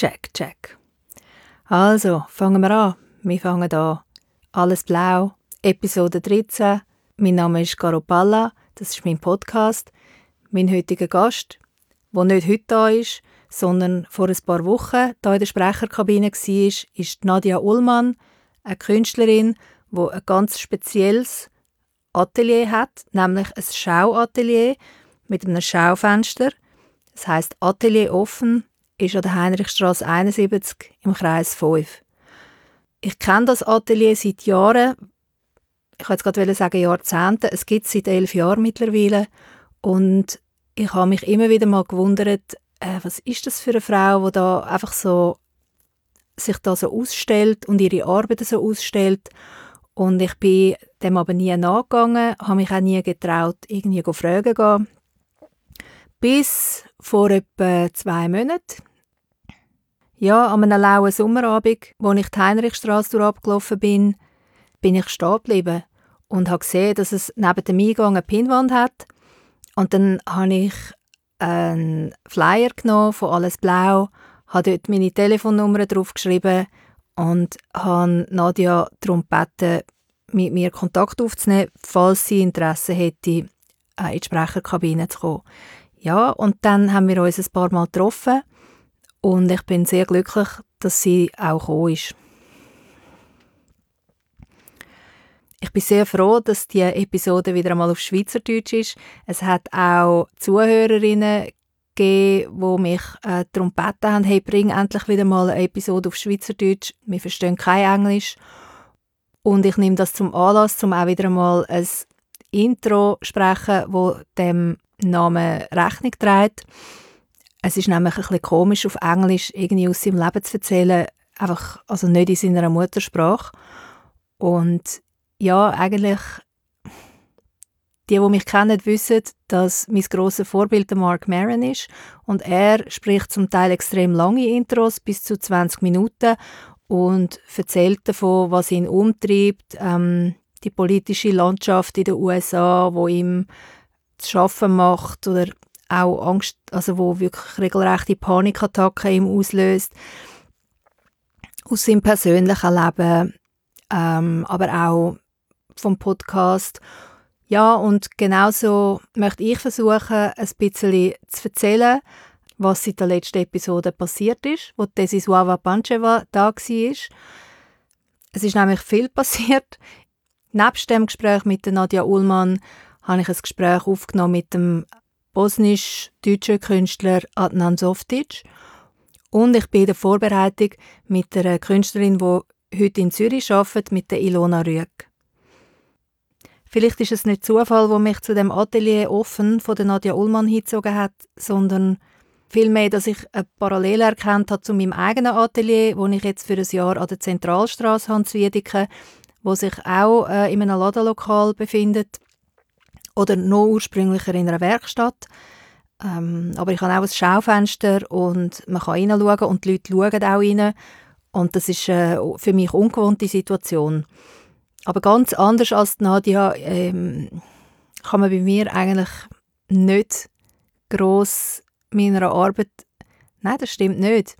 Check, check. Also, fangen wir an. Wir fangen an. Alles blau, Episode 13. Mein Name ist Caro Palla, das ist mein Podcast. Mein heutiger Gast, der nicht heute da ist, sondern vor ein paar Wochen da in der Sprecherkabine war, ist Nadia Ullmann, eine Künstlerin, die ein ganz spezielles Atelier hat, nämlich ein Schauatelier mit einem Schaufenster. Das heißt Atelier offen ist an der Heinrichstraße 71 im Kreis 5. Ich kenne das Atelier seit Jahren. Ich wollte gerade sagen Jahrzehnten. Es gibt es seit elf Jahren mittlerweile. Und ich habe mich immer wieder mal gewundert, äh, was ist das für eine Frau, die da einfach so sich da so ausstellt und ihre Arbeit so ausstellt. Und ich bin dem aber nie nachgegangen, habe mich auch nie getraut, irgendwie zu fragen. Bis vor etwa zwei Monaten ja, an einem lauen Sommerabend, als ich die Heinrichstraße abgelaufen bin, bin ich stehen geblieben und habe gesehen, dass es neben dem Eingang eine Pinwand hat. Und dann habe ich einen Flyer genommen von «Alles blau», habe dort meine Telefonnummer draufgeschrieben und habe Nadja darum gebeten, mit mir Kontakt aufzunehmen, falls sie Interesse hätte, äh, in die Sprecherkabine zu kommen. Ja, und dann haben wir uns ein paar Mal getroffen und ich bin sehr glücklich, dass sie auch gekommen ist. Ich bin sehr froh, dass die Episode wieder einmal auf Schweizerdeutsch ist. Es hat auch Zuhörerinnen gegeben, die mich äh, darum gebeten haben, hey, bring endlich wieder mal eine Episode auf Schweizerdeutsch. Wir verstehen kein Englisch. Und ich nehme das zum Anlass, um auch wieder einmal ein Intro zu sprechen, wo dem Namen Rechnung trägt. Es ist nämlich ein bisschen komisch, auf Englisch irgendwie aus seinem Leben zu erzählen, einfach, also nicht in seiner Muttersprache. Und ja, eigentlich, die, die mich kennen, wissen, dass mein grosses Vorbild der Mark Maron ist. Und er spricht zum Teil extrem lange Intros, bis zu 20 Minuten, und erzählt davon, was ihn umtreibt, ähm, die politische Landschaft in den USA, wo ihm zu schaffen macht oder auch Angst, also wo wirklich regelrechte Panikattacken ihm auslöst. Aus seinem persönlichen Leben, ähm, aber auch vom Podcast. Ja, und genauso möchte ich versuchen, ein bisschen zu erzählen, was seit der letzten Episode passiert ist, wo Desisuava Pancheva da war. Es ist nämlich viel passiert. Nebst dem Gespräch mit Nadja Ullmann habe ich ein Gespräch aufgenommen mit dem bosnisch-deutscher Künstler Adnan Softic. Und ich bin in der Vorbereitung mit einer Künstlerin, die heute in Zürich arbeitet, mit der Ilona Rüegg. Vielleicht ist es nicht Zufall, wo mich zu dem Atelier offen von der Nadja Ullmann hingezogen hat, sondern vielmehr, dass ich eine Parallele erkannt habe zu meinem eigenen Atelier, wo ich jetzt für ein Jahr an der Zentralstraße habe, Wiedeke, wo sich auch äh, in einem Ladenlokal befindet oder noch ursprünglicher in einer Werkstatt. Ähm, aber ich habe auch ein Schaufenster und man kann reinschauen und die Leute schauen auch rein. Und das ist äh, für mich eine ungewohnte Situation. Aber ganz anders als Nadia ähm, kann man bei mir eigentlich nicht gross meiner Arbeit... Nein, das stimmt nicht.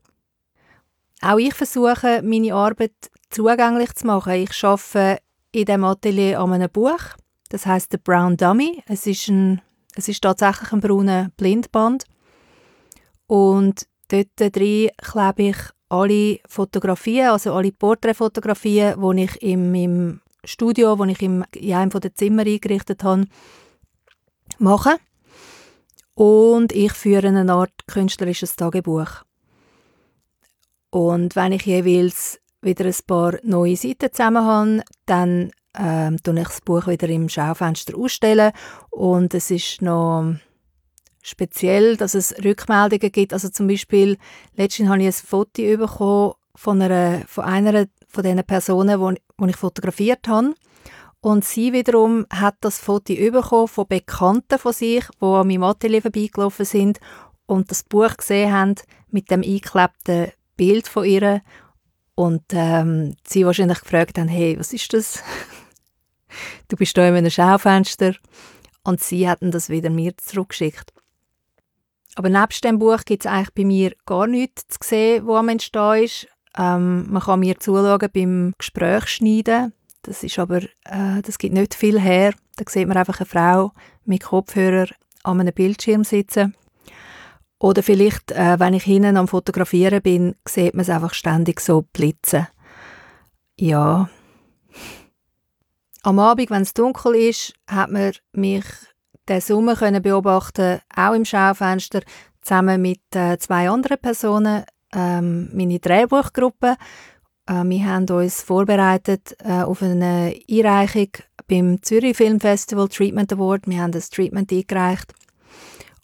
Auch ich versuche, meine Arbeit zugänglich zu machen. Ich arbeite in diesem Atelier an einem Buch. Das heißt der Brown Dummy. Es ist, ein, es ist tatsächlich ein brauner Blindband. Und dort drin klebe ich alle Fotografien, also alle Porträtfotografien, die ich in meinem Studio, das ich in einem der Zimmer eingerichtet habe, mache. Und ich führe eine Art künstlerisches Tagebuch. Und wenn ich jeweils wieder ein paar neue Seiten zusammen habe, dann ähm, ich das Buch wieder im Schaufenster ausstellen und es ist noch speziell, dass es Rückmeldungen gibt. Also zum Beispiel, letztens habe ich ein Foto bekommen von einer, von einer von den Personen, die ich fotografiert habe. Und sie wiederum hat das Foto bekommen von Bekannten von sich, die an meinem Atelier vorbeigelaufen sind und das Buch gesehen haben mit dem eingeklebten Bild von ihr. Und ähm, sie wahrscheinlich gefragt haben, hey, was ist das? du bist da in einem Schaufenster. Und sie hatten das wieder mir zurückgeschickt. Aber nebst dem Buch gibt es eigentlich bei mir gar nichts zu sehen, was am Entstehen ist. Ähm, man kann mir zuschauen beim Gespräch schneiden. Das ist aber, äh, das gibt nicht viel her. Da sieht man einfach eine Frau mit Kopfhörer an einem Bildschirm sitzen. Oder vielleicht, äh, wenn ich hinten am Fotografieren bin, sieht man es einfach ständig so blitzen. Ja. Am Abend, wenn es dunkel ist, hat man mich den Sommer können beobachten, auch im Schaufenster, zusammen mit äh, zwei anderen Personen, ähm, meine Drehbuchgruppe. Äh, wir haben uns vorbereitet äh, auf eine Einreichung beim Zürich Film Festival Treatment Award. Wir haben das Treatment eingereicht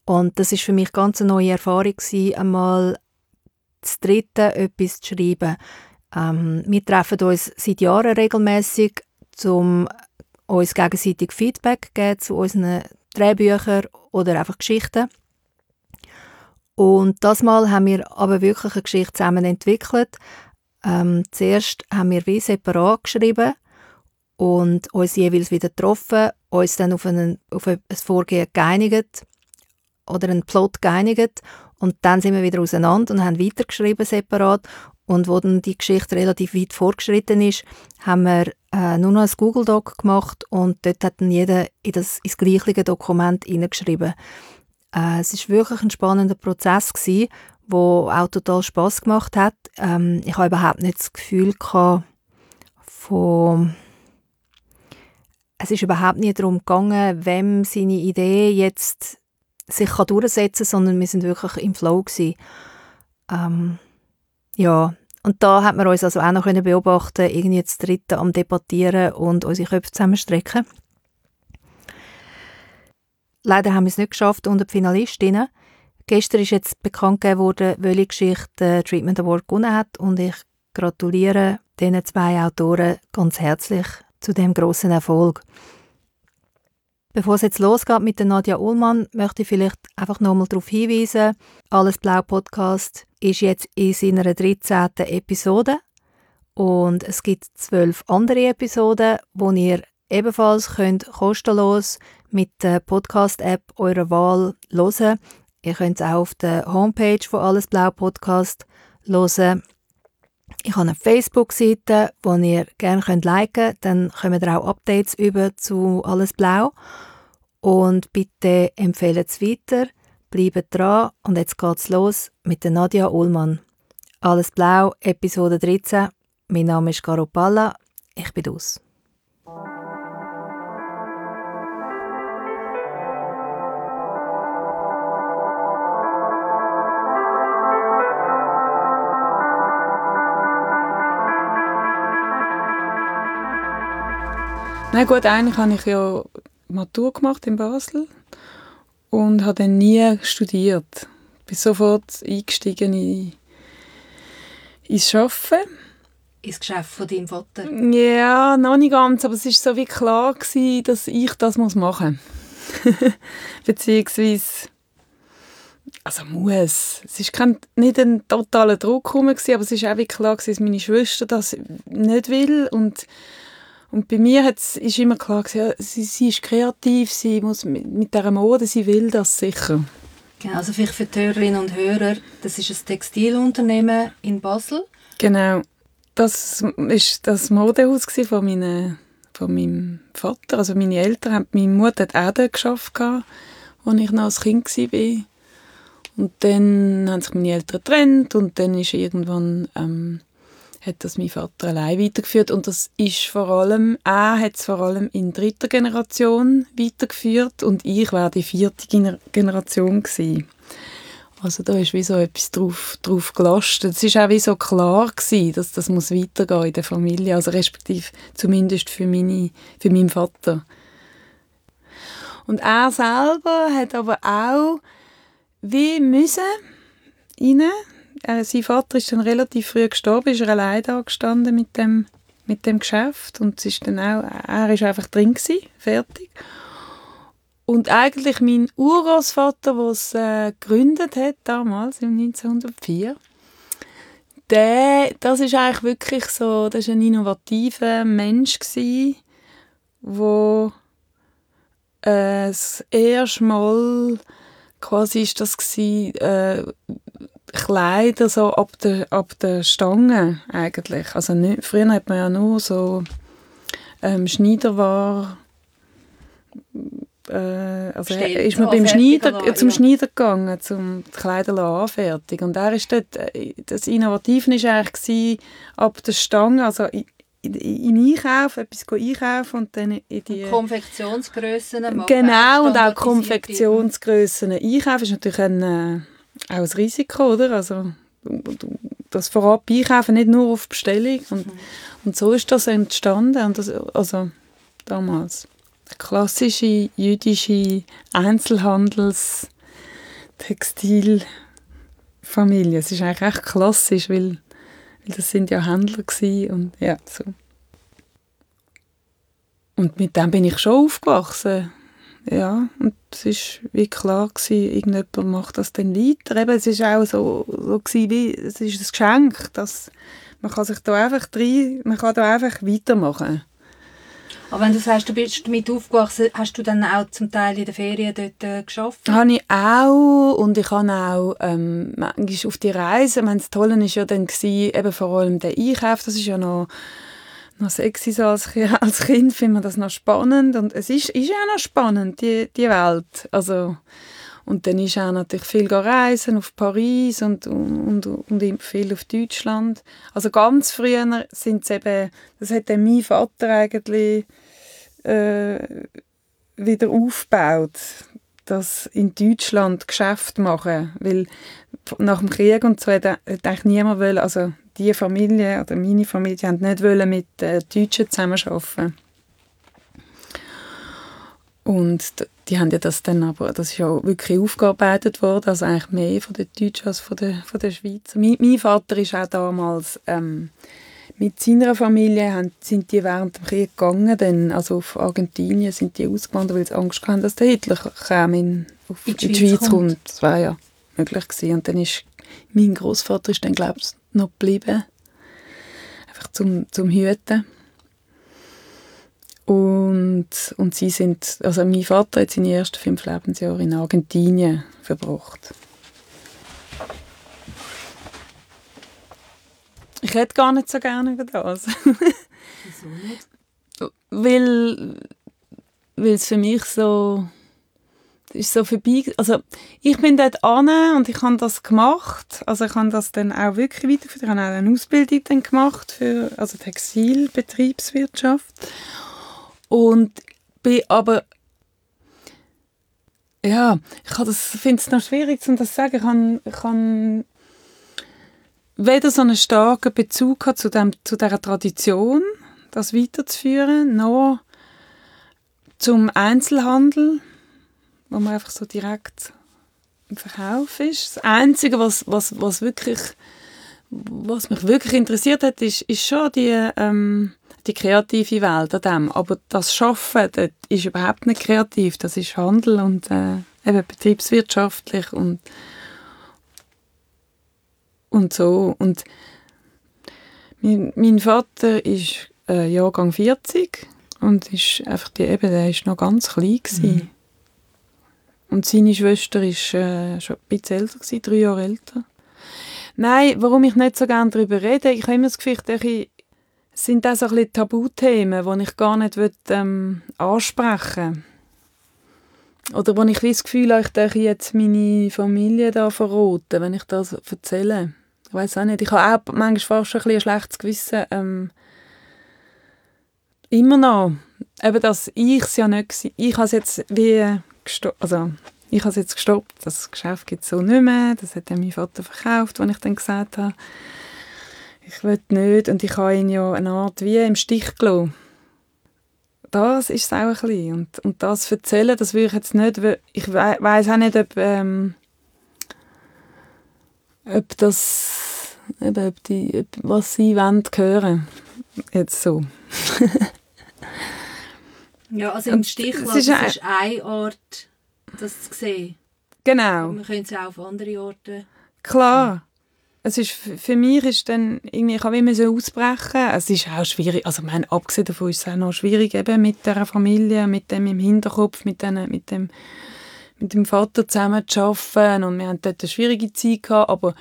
und das ist für mich ganz eine neue Erfahrung gewesen, einmal das Dritte etwas zu schreiben. Ähm, wir treffen uns seit Jahren regelmäßig, um uns gegenseitig Feedback geben zu unseren Drehbüchern oder einfach Geschichten. Und das Mal haben wir aber wirklich eine Geschichte zusammen entwickelt. Ähm, zuerst haben wir wie separat geschrieben und uns jeweils wieder getroffen, uns dann auf, einen, auf ein Vorgehen geeinigt oder einen Plot geeinigt und dann sind wir wieder auseinander und haben weitergeschrieben separat und wo dann die Geschichte relativ weit vorgeschritten ist, haben wir äh, nur noch ein Google Doc gemacht und dort hat dann jeder in das, ins gleiche Dokument hineingeschrieben. Äh, es ist wirklich ein spannender Prozess gewesen, wo auch total Spaß gemacht hat. Ähm, ich habe überhaupt nicht das Gefühl gehabt, von es ist überhaupt nicht darum gegangen, wem seine Idee jetzt sich kann durchsetzen kann, sondern wir sind wirklich im Flow gewesen. Ähm, ja, und da hat man uns also auch noch beobachten irgendwie das Dritte am Debattieren und unsere Köpfe zusammenstrecken. Leider haben wir es nicht geschafft unter die Finalistinnen. Gestern ist jetzt bekannt gegeben welche Geschichte den Treatment Award gewonnen hat und ich gratuliere diesen zwei Autoren ganz herzlich zu dem großen Erfolg. Bevor es jetzt losgeht mit der Nadja Ullmann, möchte ich vielleicht einfach nochmal darauf hinweisen, Alles Blau Podcast ist jetzt in seiner 13. Episode und es gibt zwölf andere Episoden, wo ihr ebenfalls könnt kostenlos mit der Podcast-App eurer Wahl hören. Ihr könnt es auch auf der Homepage von Alles Blau Podcast hören. Ich habe eine Facebook-Seite, die ihr gerne könnt liken könnt. Dann kommen ihr auch Updates über zu Alles Blau. Und bitte empfehlen es weiter, bleibt dran und jetzt geht's los mit der Nadia Ullmann. Alles Blau, Episode 13. Mein Name ist Caro Palla, ich bin aus. Na gut, eigentlich habe ich ja Matur gemacht in Basel und habe dann nie studiert. Ich bin sofort eingestiegen in, ins Arbeiten. Ins Geschäft von deinem Vater? Ja, noch nicht ganz, aber es war so wie klar gewesen, dass ich das machen muss. Beziehungsweise also muss. Es ist kein, nicht ein totaler Druck herum, aber es war auch wie klar, gewesen, dass meine Schwester das nicht will und und bei mir hat's, ist immer klar, gewesen, sie, sie ist kreativ, sie muss mit, mit dieser Mode, sie will das sicher. Genau, also vielleicht für die Hörerinnen und Hörer, das ist ein Textilunternehmen in Basel. Genau, das ist das Modehaus von, meine, von meinem Vater, also meine Eltern haben, meine Mutter hat auch dort gearbeitet, als ich noch als Kind war. Und dann haben sich meine Eltern getrennt und dann ist irgendwann ähm, hat das mein Vater allein weitergeführt und das ist vor allem, er hat es vor allem in dritter Generation weitergeführt und ich war die vierte Generation gewesen. Also da ist wie so etwas drauf, drauf gelastet. Es ist auch wie so klar gewesen, dass das muss weitergehen in der Familie, also respektive zumindest für, meine, für meinen Vater. Und er selber hat aber auch wie müssen rein, äh, sein Vater ist dann relativ früh gestorben, ist er allein da gestanden mit dem, mit dem Geschäft und es ist dann auch, er ist einfach drin gewesen, fertig. Und eigentlich mein Urgroßvater, der es äh, gegründet hat, damals, im 1904, der, das ist eigentlich wirklich so, das ist ein innovativer Mensch gewesen, wo äh, das erste Mal quasi ist das gewesen, äh, Kleider so ab der, ab der Stange eigentlich. Also nicht, früher hat man ja nur so ähm, Schneiderware äh, also Bestellt, ist man beim Schneider, lassen, zum ja. Schneider gegangen, zum Kleider anfertigen. Und er ist dort, äh, das Innovative war eigentlich gewesen, ab der Stange, also in, in, in Einkauf, etwas einkaufen und dann in die... Konfektionsgrössen machen. Genau, und auch Konfektionsgrössen einkaufen ist natürlich ein, äh, auch ein Risiko, oder? Also das vorab einkaufen, nicht nur auf Bestellung. Und, und so ist das entstanden. Und das, also damals. Klassische jüdische Einzelhandels Textilfamilie. Es ist eigentlich echt klassisch, weil, weil das sind ja Händler und ja, so. Und mit dem bin ich schon aufgewachsen. Ja, und es war wie klar, gewesen, irgendjemand macht das dann weiter. Eben, es war auch so, so gewesen, wie, es ist ein Geschenk, dass man kann sich da einfach rein, man kann da einfach weitermachen. Aber wenn du sagst, du bist damit aufgewachsen, hast du dann auch zum Teil in den Ferien dort äh, geschafft? Habe ich auch und ich habe auch ähm, manchmal auf die Reise, ich meine, das Tolle war ja dann gewesen, eben vor allem der Einkauf, das ist ja noch, noch sexy so als, als Kind, findet man das noch spannend. Und es ist, ist auch noch spannend, die, die Welt, also und dann ist auch natürlich viel reisen auf Paris und, und, und, und viel auf Deutschland. Also ganz früher sind es eben, das hat dann mein Vater eigentlich äh, wieder aufgebaut, das in Deutschland Geschäft machen, weil nach dem Krieg und so hat eigentlich niemand wollen, also die Familie oder meine Familie, die haben nicht wollen mit äh, Deutschen zusammenarbeiten. Und die haben ja das dann aber, das ist ja wirklich aufgearbeitet worden, also eigentlich mehr von den Deutschen als von den, von den Schweizer. Mein, mein Vater ist auch damals ähm, mit seiner Familie haben, sind die während dem Krieg gegangen, dann, also auf Argentinien sind die ausgewandert, weil sie Angst hatten, dass der Hitler käme in, auf, In in die die Schweiz Schweiz kommt. Das war ja möglich gewesen. Und dann ist mein Großvater ist dann glaube ich noch geblieben, einfach zum, zum Hüten. Und, und sie sind, also mein Vater hat seine ersten fünf Lebensjahre in Argentinien verbracht. Ich hätte gar nicht so gerne über das. Wieso nicht? weil, weil es für mich so ist so vorbei. Also ich bin dort an und ich habe das gemacht. Also ich habe das dann auch wirklich weitergeführt. Ich habe auch eine Ausbildung dann gemacht für also Textilbetriebswirtschaft und bin aber ja, ich finde es noch schwierig, um das zu sagen. Ich habe, weder so einen starken Bezug zu, dem, zu dieser Tradition, das weiterzuführen, noch zum Einzelhandel, wo man einfach so direkt im Verkauf ist. Das Einzige, was, was, was, wirklich, was mich wirklich interessiert hat, ist, ist schon die, ähm, die kreative Welt an dem. Aber das Schaffen, das ist überhaupt nicht kreativ. Das ist Handel und äh, eben betriebswirtschaftlich und und so. Und mein, mein Vater ist äh, Jahrgang 40 und ist einfach die, eben, der ist noch ganz klein gewesen. Und seine Schwester ist äh, schon ein bisschen älter gewesen, drei Jahre älter. Nein, warum ich nicht so gerne darüber rede, ich habe immer das Gefühl, ich, sind auch so ein Tabuthemen, die ich gar nicht will, ähm, ansprechen Oder wo ich das Gefühl habe, ich darf jetzt meine Familie da verraten, wenn ich das erzähle. Ich weiß auch nicht. Ich habe auch manchmal fast ein, ein schlechtes Gewissen. Ähm, immer noch. Eben, dass ich es ja nicht gsi- Ich habe es jetzt wie gestoppt. Also, ich habe es jetzt gestoppt. Das Geschäft gibt es so nicht mehr. Das hat dann mein Vater verkauft, als ich dann gesagt habe, ich will nicht. Und ich habe ihn ja eine Art wie im Stich gelassen. Das ist es auch ein bisschen. Und, und das erzählen, das würde ich jetzt nicht... Ich we weiss auch nicht, ob... Ähm, ob das... Eben, ob die, ob, was sie wollen hören. Jetzt so. Ja, also im Und Stich lassen, ist ein- ist eine Art, das zu sehen. Genau. Wir können es auch auf andere Orte. Klar. Es ist, für mich ist dann irgendwie, ich habe immer so ausbrechen. Es ist auch schwierig, also ich meine, abgesehen davon ist es auch noch schwierig eben mit der Familie, mit dem im Hinterkopf, mit, den, mit dem mit dem Vater zusammen zu arbeiten und wir hatten dort eine schwierige Zeit gehabt, aber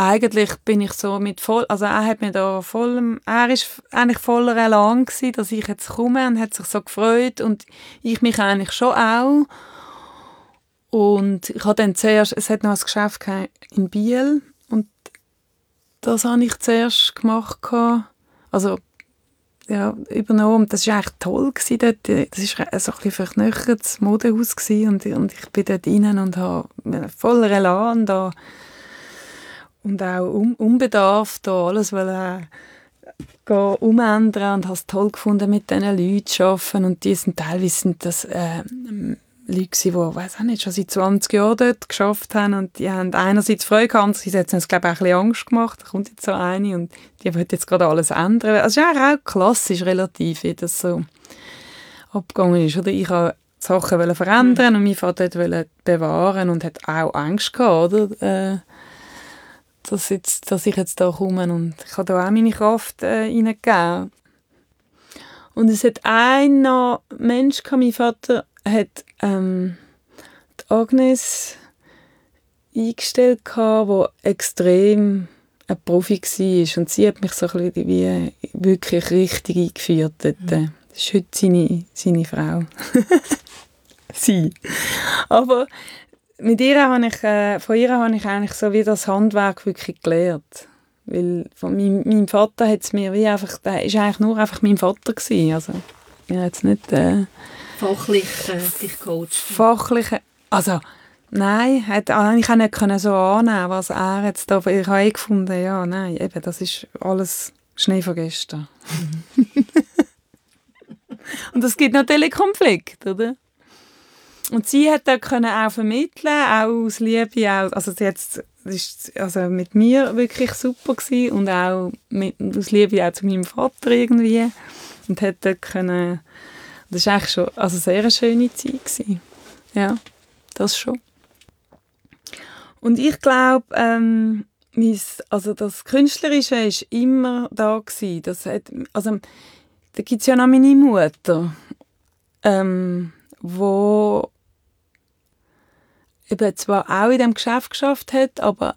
eigentlich bin ich so mit voll, also er hat mir da voll, er ist eigentlich voller Elan gewesen, dass ich jetzt komme und hat sich so gefreut und ich mich eigentlich schon auch. Und ich habe dann zuerst, es hat noch ein Geschäft in Biel und das habe ich zuerst gemacht, also ja, übernommen. Das war eigentlich toll gewesen dort. Das war so ein bisschen verknöchertes Modehaus gewesen und, und ich bin dort rein und habe voller Elan da und auch um, unbedarft da alles wollen, äh, umändern und habe es toll gefunden, mit diesen Leuten zu arbeiten und die sind teilweise sind das äh, Leute die, weiß auch nicht, schon seit 20 Jahren dort geschafft haben und die haben einerseits Freude gehabt, andererseits haben es, glaube ich, auch ein bisschen Angst gemacht. Da kommt jetzt so eine und die will jetzt gerade alles ändern. Also es ist auch klassisch relativ, wie das so abgegangen ist. Oder ich habe Sachen verändern mhm. und mein Vater wollte bewahren und hat auch Angst gehabt, oder? Dass, jetzt, dass ich jetzt da komme und ich habe da auch meine Kraft äh, reingegeben. Und es hat einen Mensch, mein Vater hat ähm, die Agnes eingestellt, die extrem ein Profi war. Und sie hat mich so ein bisschen wie wirklich richtig eingeführt. Dort. Mhm. Das ist heute seine, seine Frau. sie. Aber mit ihr habe ich, äh, von ihr habe ich eigentlich so wie das Handwerk wirklich gelernt. Weil von meinem, meinem Vater hat es mir wie einfach, der ist eigentlich nur einfach mein Vater gewesen. Also, ja, jetzt nicht... Äh, Fachlich äh, dich coacht. Fachlich, also nein, hat, ich konnte nicht so annehmen, was er jetzt da, ich habe eh gefunden, ja, nein, eben, das ist alles Schnee von gestern. Und es gibt natürlich Konflikte, oder? Und sie hat da können auch vermitteln, auch aus Liebe, auch, also jetzt ist also mit mir wirklich super gewesen und auch mit, aus Liebe auch zu meinem Vater irgendwie und hat da können das war eigentlich schon also sehr eine schöne Zeit. Gewesen. Ja, das schon. Und ich glaube, ähm, also das Künstlerische war immer da. Gewesen. Das hat, also, da gibt es ja noch meine Mutter, ähm, wo eben zwar auch in dem Geschäft geschafft hat, aber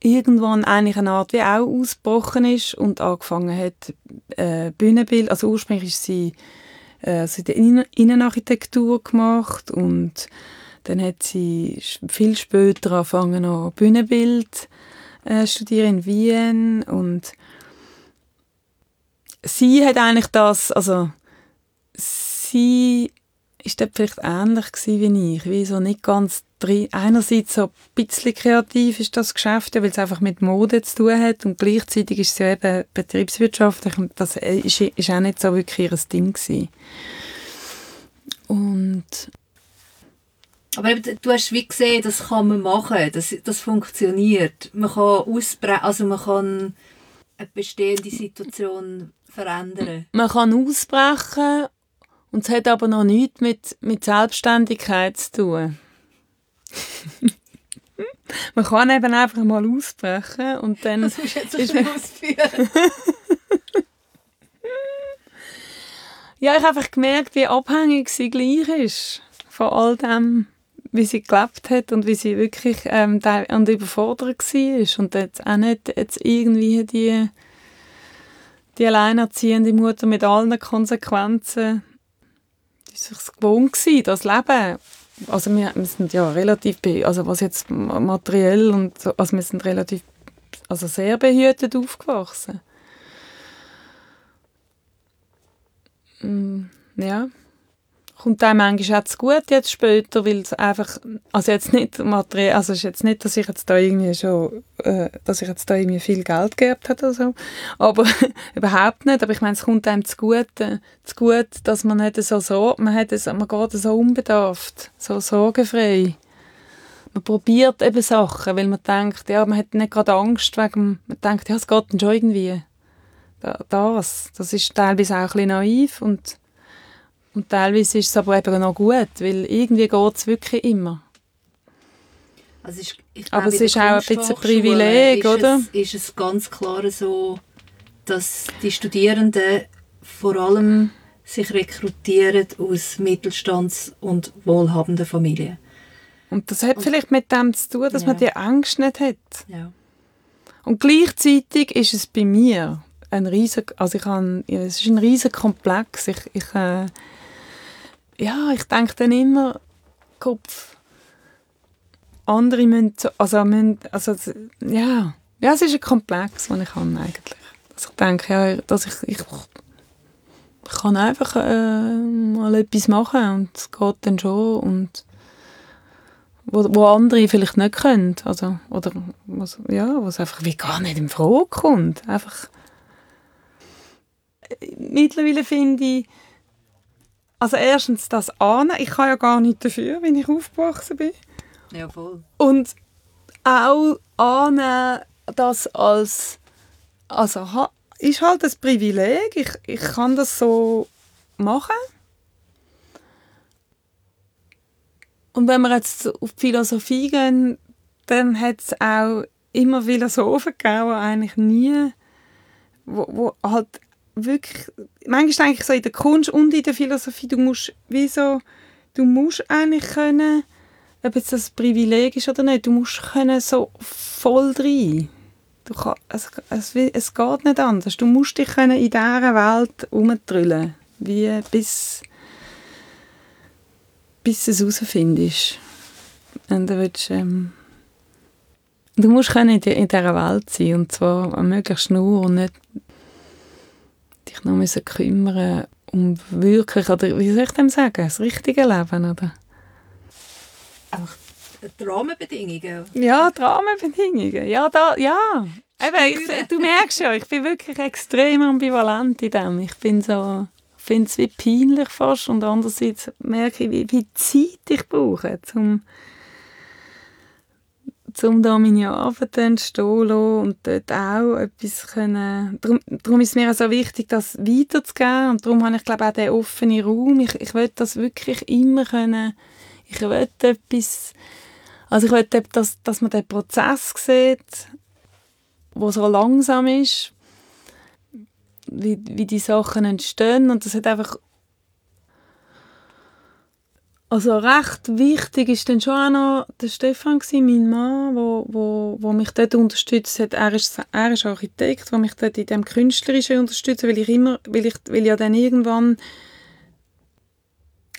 irgendwann eigentlich eine Art wie auch ausgebrochen ist und angefangen hat, äh, Bühnenbild, also ursprünglich ist sie äh, sie hat Innenarchitektur gemacht und dann hat sie viel später angefangen noch Bühnenbild äh, studieren in Wien und sie hat eigentlich das, also sie ist vielleicht ähnlich wie ich, wie so nicht ganz drin. Einerseits so ein bisschen kreativ ist das Geschäft, weil es einfach mit Mode zu tun hat und gleichzeitig ist es ja eben betriebswirtschaftlich und das ist, ist auch nicht so wirklich ihr Ding gewesen. Und aber eben, du hast wie gesehen, das kann man machen, das, das funktioniert. Man kann ausbrechen, also man kann eine bestehende Situation verändern. Man kann ausbrechen und es hat aber noch nichts mit, mit Selbstständigkeit zu tun. Man kann eben einfach mal ausbrechen und dann... Das musst du jetzt so schnell ausführen. ja, ich habe einfach gemerkt, wie abhängig sie gleich ist von all dem, wie sie gelebt hat und wie sie wirklich ähm, an der Überforderung war und jetzt auch nicht jetzt irgendwie die, die alleinerziehende Mutter mit allen Konsequenzen ist es gewohnt gewesen, das Leben. Also wir, wir sind ja relativ, also was jetzt materiell und so, also wir sind relativ, also sehr behütet aufgewachsen. Mm, ja kommt einem manchmal auch zu gut jetzt später, weil es einfach, also jetzt nicht materiell, also es ist jetzt nicht, dass ich jetzt da irgendwie schon, äh, dass ich jetzt da irgendwie viel Geld geerbt habe oder so, aber überhaupt nicht, aber ich meine, es kommt einem zu gut, äh, zu gut, dass man nicht so, so man, hat es, man geht so unbedarft, so sorgenfrei. Man probiert eben Sachen, weil man denkt, ja, man hat nicht gerade Angst wegen, man denkt, ja, es geht dann schon irgendwie. Das, das ist teilweise auch ein bisschen naiv und und teilweise ist es aber eben noch gut, weil irgendwie geht es wirklich immer. Also ich, ich aber es ist auch ein bisschen ein Privileg, ist oder? Es, ist es ganz klar so, dass die Studierenden vor allem sich rekrutieren aus Mittelstands- und wohlhabenden Familien. Und das hat und, vielleicht mit dem zu tun, dass ja. man die Angst nicht hat. Ja. Und gleichzeitig ist es bei mir ein riesen, also ich habe, es ist ein riesen Komplex. Ich, ich äh, ja, ich denke dann immer, Kopf, andere müssen, also, müssen, also ja, ja, es ist ein Komplex, den ich habe eigentlich. Dass ich denke, ja, dass ich, ich, ich kann einfach äh, mal etwas machen und es geht dann schon und wo, wo andere vielleicht nicht können, also, oder was, ja, was einfach wie gar nicht in Frage kommt. Einfach, mittlerweile finde ich, also erstens das Ahnen, ich kann ja gar nicht dafür, wenn ich aufgewachsen bin. Ja, voll. Und auch annehmen, das als, also ist halt ein Privileg, ich, ich kann das so machen. Und wenn wir jetzt auf die Philosophie gehen, dann hat es auch immer Philosophen gegeben, eigentlich nie, wo, wo halt wirklich, manchmal denke ich so in der Kunst und in der Philosophie, du musst, wieso, du musst eigentlich können, ob jetzt das Privileg ist oder nicht, du musst können so voll rein. Du kann, es, es, es geht nicht anders. Du musst dich können in dieser Welt umdrüllen, wie bis, bis du es herausfindest. Und dann willst, ähm, du musst können in dieser Welt sein und zwar möglichst nur und nicht dich noch müssen kümmern um wirklich, oder wie soll ich dem sagen, das richtige Leben, oder? Einfach die Rahmenbedingungen. Ja, die Rahmenbedingungen. Ja, da, ja. Eben, ich, du merkst ja, ich bin wirklich extrem ambivalent in dem. Ich bin so, finde es wie peinlich fast und andererseits merke ich, wie, wie Zeit ich brauche, um um da meine Arbeit entstehen und dort auch etwas können. Darum, darum ist es mir auch so wichtig, das weiterzugeben und darum habe ich glaube auch den offenen Raum. Ich, ich will das wirklich immer können, ich will etwas, also ich will, dass, dass man den Prozess sieht, wo so langsam ist, wie, wie die Sachen entstehen und das hat einfach also recht wichtig ist dann schon auch noch der Stefan gewesen, mein Mann, wo, wo, wo mich dort unterstützt hat. Er ist, er ist Architekt, der mich dort in dem Künstlerischen unterstützt, weil ich immer, weil ich, weil ja dann irgendwann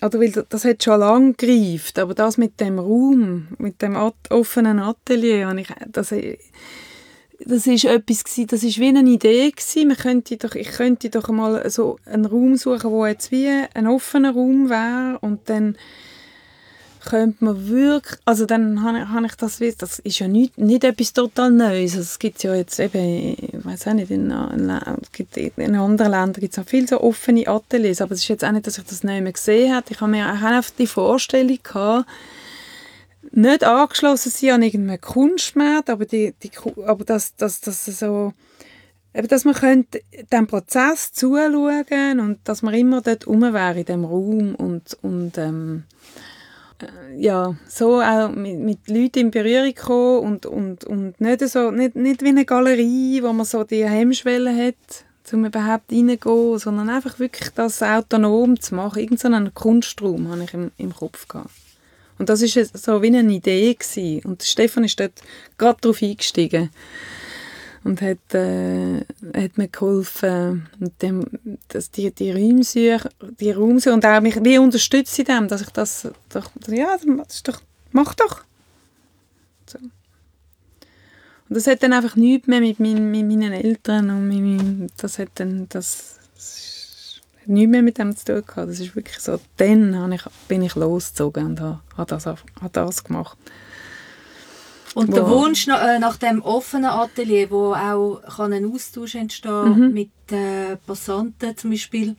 oder weil das hat schon lange gereift, aber das mit dem Raum, mit dem offenen Atelier, ich, das, das ist etwas gewesen, das ist wie eine Idee gewesen. Man könnte doch, ich könnte doch mal so einen Raum suchen, wo jetzt wie ein offener Raum wäre. Und dann könnte man wirklich, also dann habe, ich das, das ist ja nicht, nicht etwas total Neues, also es gibt ja jetzt eben, ich weiß auch nicht, in, in, in anderen Ländern gibt es auch viele so offene Ateliers, aber es ist jetzt auch nicht, dass ich das nicht mehr gesehen habe, ich habe mir auch einfach die Vorstellung gehabt, nicht angeschlossen sein an irgendeinen Kunstmarkt, aber, die, die, aber dass, dass, dass so dass man dem Prozess zuschauen und dass man immer dort rum wäre in dem Raum und, und ähm, äh, ja, so auch mit, mit Leuten in Berührung kommen und, und, und nicht, so, nicht, nicht wie eine Galerie, wo man so die Hemmschwelle hat, um überhaupt reingehen, sondern einfach wirklich das autonom zu machen. Irgend so einen Kunstraum habe ich im, im Kopf gehabt. Und das war so wie eine Idee gewesen. Und Stefan ist dort gerade darauf eingestiegen und hat, äh, hat mir geholfen, mit dem, dass die, die Räumsuche, die Raumsuche und auch mich wie unterstützt in dem, dass ich das doch, ja, das ist doch, mach doch. So. Und das hat dann einfach nichts mehr mit, mein, mit meinen Eltern und mit das hat dann, das, nichts mehr mit dem zu tun gehabt. Das ist wirklich so, dann ich, bin ich losgezogen und habe, habe, das, habe das gemacht. Und wow. der Wunsch nach, äh, nach dem offenen Atelier, wo auch kann ein Austausch entstehen mhm. mit äh, Passanten zum Beispiel,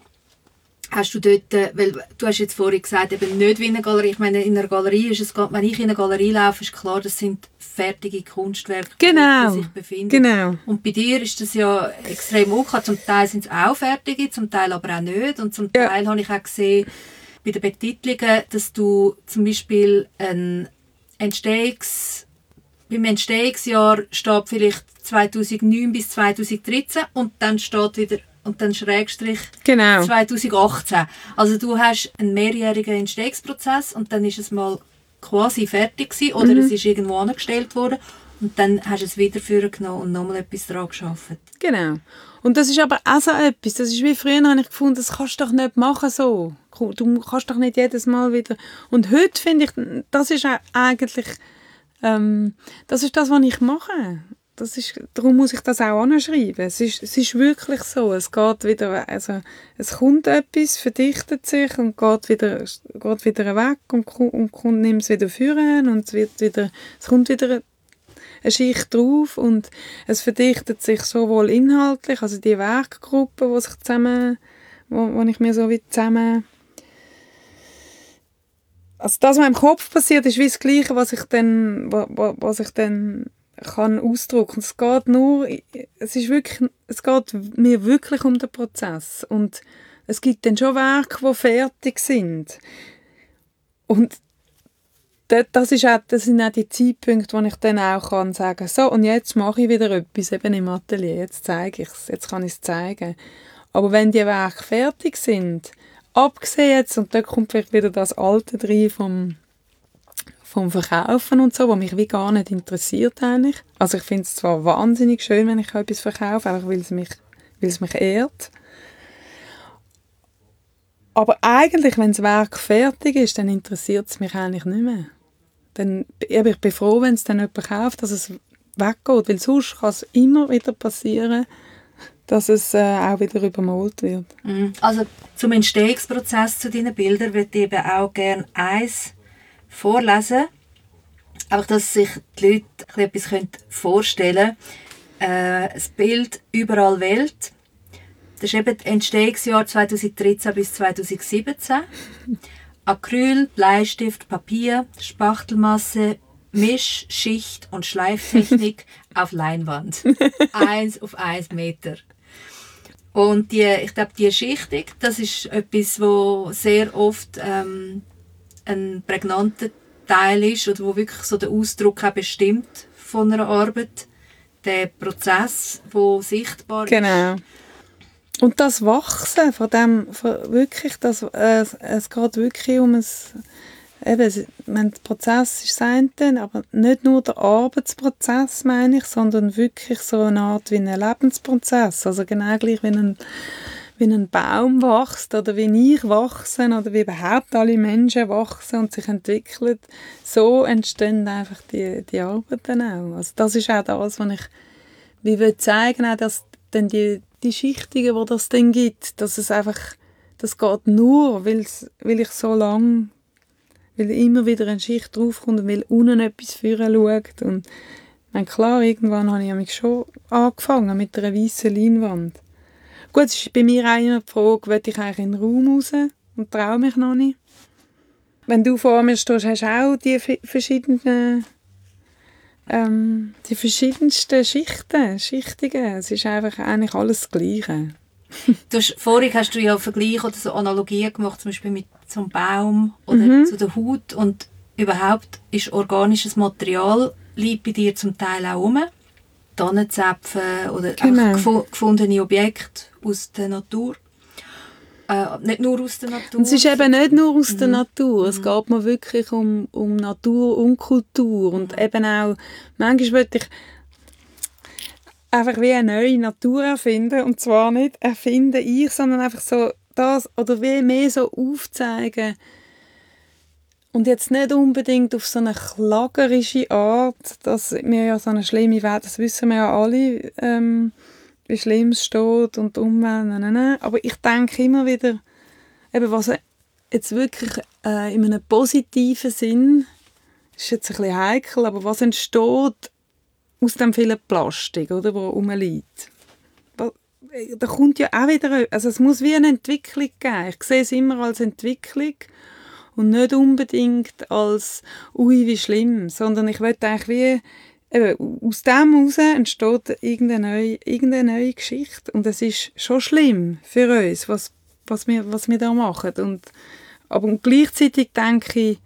hast du dort, äh, weil du hast jetzt vorhin gesagt, eben nicht wie in einer Galerie, ich meine, in einer Galerie ist es, wenn ich in eine Galerie laufe, ist klar, das sind fertige Kunstwerke, genau. die sich befinden. Genau. Und bei dir ist das ja extrem hoch. Zum Teil sind es auch fertige, zum Teil aber auch nicht. Und zum Teil ja. habe ich auch gesehen, bei den Betitelungen, dass du zum Beispiel ein Entstehungs beim Entstehungsjahr steht vielleicht 2009 bis 2013 und dann steht wieder und dann Schrägstrich genau. 2018. Also du hast einen mehrjährigen Entstehungsprozess und dann ist es mal quasi fertig gewesen, oder mhm. es ist irgendwo angestellt worden und dann hast du es wieder genommen und nochmal etwas daran geschafft. Genau. Und das ist aber auch so etwas, das ist wie früher, habe ich gefunden, das kannst du doch nicht machen so. Du kannst doch nicht jedes Mal wieder... Und heute finde ich, das ist eigentlich, ähm, das ist das, was ich mache. Das ist, darum muss ich das auch anschreiben. Es ist, es ist wirklich so. Es geht wieder, also, es kommt etwas, verdichtet sich und geht wieder, geht wieder weg und, und, und nimmt es wieder führen und es wird wieder, es kommt wieder eine Schicht drauf und es verdichtet sich sowohl inhaltlich, also die Werkgruppe, wo sich zusammen, wo, wo ich mir so wie zusammen also das, was im Kopf passiert, ist wie das Gleiche, was ich dann, was ich dann kann ausdrücken. Es geht nur, es ist wirklich, es geht mir wirklich um den Prozess und es gibt dann schon Werke, die fertig sind. Und das, ist auch, das sind auch die Zeitpunkte, wo ich dann auch kann sagen so, und jetzt mache ich wieder etwas eben im Atelier, jetzt zeige ich es, jetzt kann ich es zeigen. Aber wenn die Werke fertig sind, abgesehen jetzt, und da kommt vielleicht wieder das Alte drin vom, vom Verkaufen und so, was mich wie gar nicht interessiert eigentlich. Also ich finde es zwar wahnsinnig schön, wenn ich etwas verkaufe, einfach weil es mich, weil es mich ehrt. Aber eigentlich, wenn das Werk fertig ist, dann interessiert es mich eigentlich nicht mehr dann ich bin froh, wenn es dann jemand kauft, dass es weggeht, weil sonst kann es immer wieder passieren, dass es äh, auch wieder übermalt wird. Mhm. Also zum Entstehungsprozess zu deinen Bildern würde ich eben auch gerne eins vorlesen, einfach, dass sich die Leute etwas vorstellen können. Äh, das Bild «Überall Welt», das ist eben das Entstehungsjahr 2013 bis 2017. Acryl, Bleistift, Papier, Spachtelmasse, Misch-, Schicht- und Schleiftechnik auf Leinwand. eins auf eins Meter. Und die, ich glaube, die Schichtung, das ist etwas, wo sehr oft ähm, ein prägnanter Teil ist oder wo wirklich so der Ausdruck auch bestimmt von einer Arbeit. Der Prozess, wo sichtbar genau. ist. Und das Wachsen von dem, von wirklich, das, äh, es geht wirklich um ein, eben, mein Prozess ist das eine, aber nicht nur der Arbeitsprozess, meine ich, sondern wirklich so eine Art wie ein Lebensprozess, also genau gleich wie ein, wie ein Baum wächst oder wie ich wachse oder wie überhaupt alle Menschen wachsen und sich entwickeln, so entstehen einfach die, die Arbeiten auch. Also das ist auch das, was ich wie will zeigen, auch, dass dann die, die Schichtungen, wo das dann gibt, dass es einfach, das geht nur, weil ich so lange, weil immer wieder eine Schicht draufkommt und weil unten etwas führen schaut und meine, klar, irgendwann habe ich mich schon angefangen mit einer weißen Leinwand. Gut, es ist bei mir die Frage, will ich eigentlich in den Raum raus und traue mich noch nicht. Wenn du vor mir stehst, hast du auch die verschiedenen ähm, die verschiedensten Schichten, Schichtungen. Es ist einfach eigentlich alles das Gleiche. du hast, vorhin hast du ja Vergleich oder so Analogien gemacht, zum Beispiel mit zum Baum oder mhm. zu der Haut und überhaupt ist organisches Material liegt bei dir zum Teil auch rum. Tannenzäpfe oder genau. gefundene Objekte aus der Natur. Äh, nicht nur aus der Natur. es ist eben nicht nur aus mhm. der Natur. Es mhm. geht mir wirklich um, um Natur und Kultur. Und mhm. eben auch, manchmal möchte ich einfach wie eine neue Natur erfinden. Und zwar nicht erfinden ich, sondern einfach so das, oder wie mehr so aufzeigen. Und jetzt nicht unbedingt auf so eine klagerische Art, dass wir ja so eine schlimme Welt, das wissen wir ja alle, ähm, wie schlimm es steht und nein, Aber ich denke immer wieder, eben, was jetzt wirklich äh, in einem positiven Sinn, ist jetzt ein bisschen heikel, aber was entsteht aus dem vielen Plastik, oder, wo rumliegt? Da kommt ja auch wieder, also es muss wie eine Entwicklung geben. Ich sehe es immer als Entwicklung und nicht unbedingt als «ui, wie schlimm», sondern ich möchte eigentlich wie eben, aus dem heraus entsteht irgendeine neue, irgendeine neue Geschichte. Und es ist schon schlimm für uns, was, was, wir, was wir da machen. Und, aber gleichzeitig denke ich,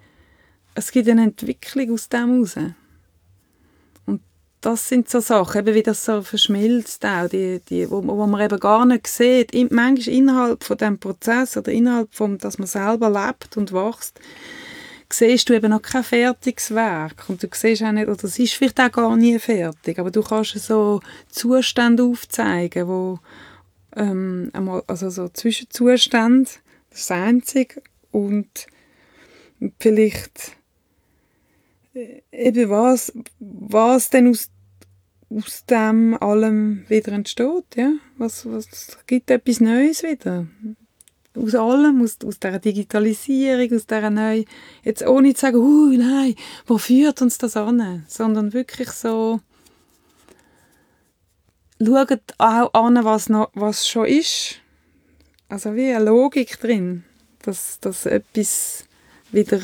es gibt eine Entwicklung aus dem heraus. Und das sind so Sachen, eben wie das so verschmilzt, auch, die, die, wo, wo man eben gar nicht sieht. manchmal innerhalb von dem Prozess oder innerhalb von, dass man selber lebt und wächst, siehst du eben noch kein fertiges Werk und du siehst auch nicht, oder es ist vielleicht auch gar nie fertig, aber du kannst so Zustände aufzeigen, wo ähm, also so Zwischenzustände, das ist das Einzige und vielleicht äh, eben was, was denn aus, aus dem allem wieder entsteht, ja, was, was gibt etwas Neues wieder, aus allem, aus, aus dieser Digitalisierung, aus dieser neuen, jetzt ohne zu sagen, uh, nein, wo führt uns das an, sondern wirklich so, schaut auch an, was, noch, was schon ist, also wie eine Logik drin, dass, dass etwas wieder,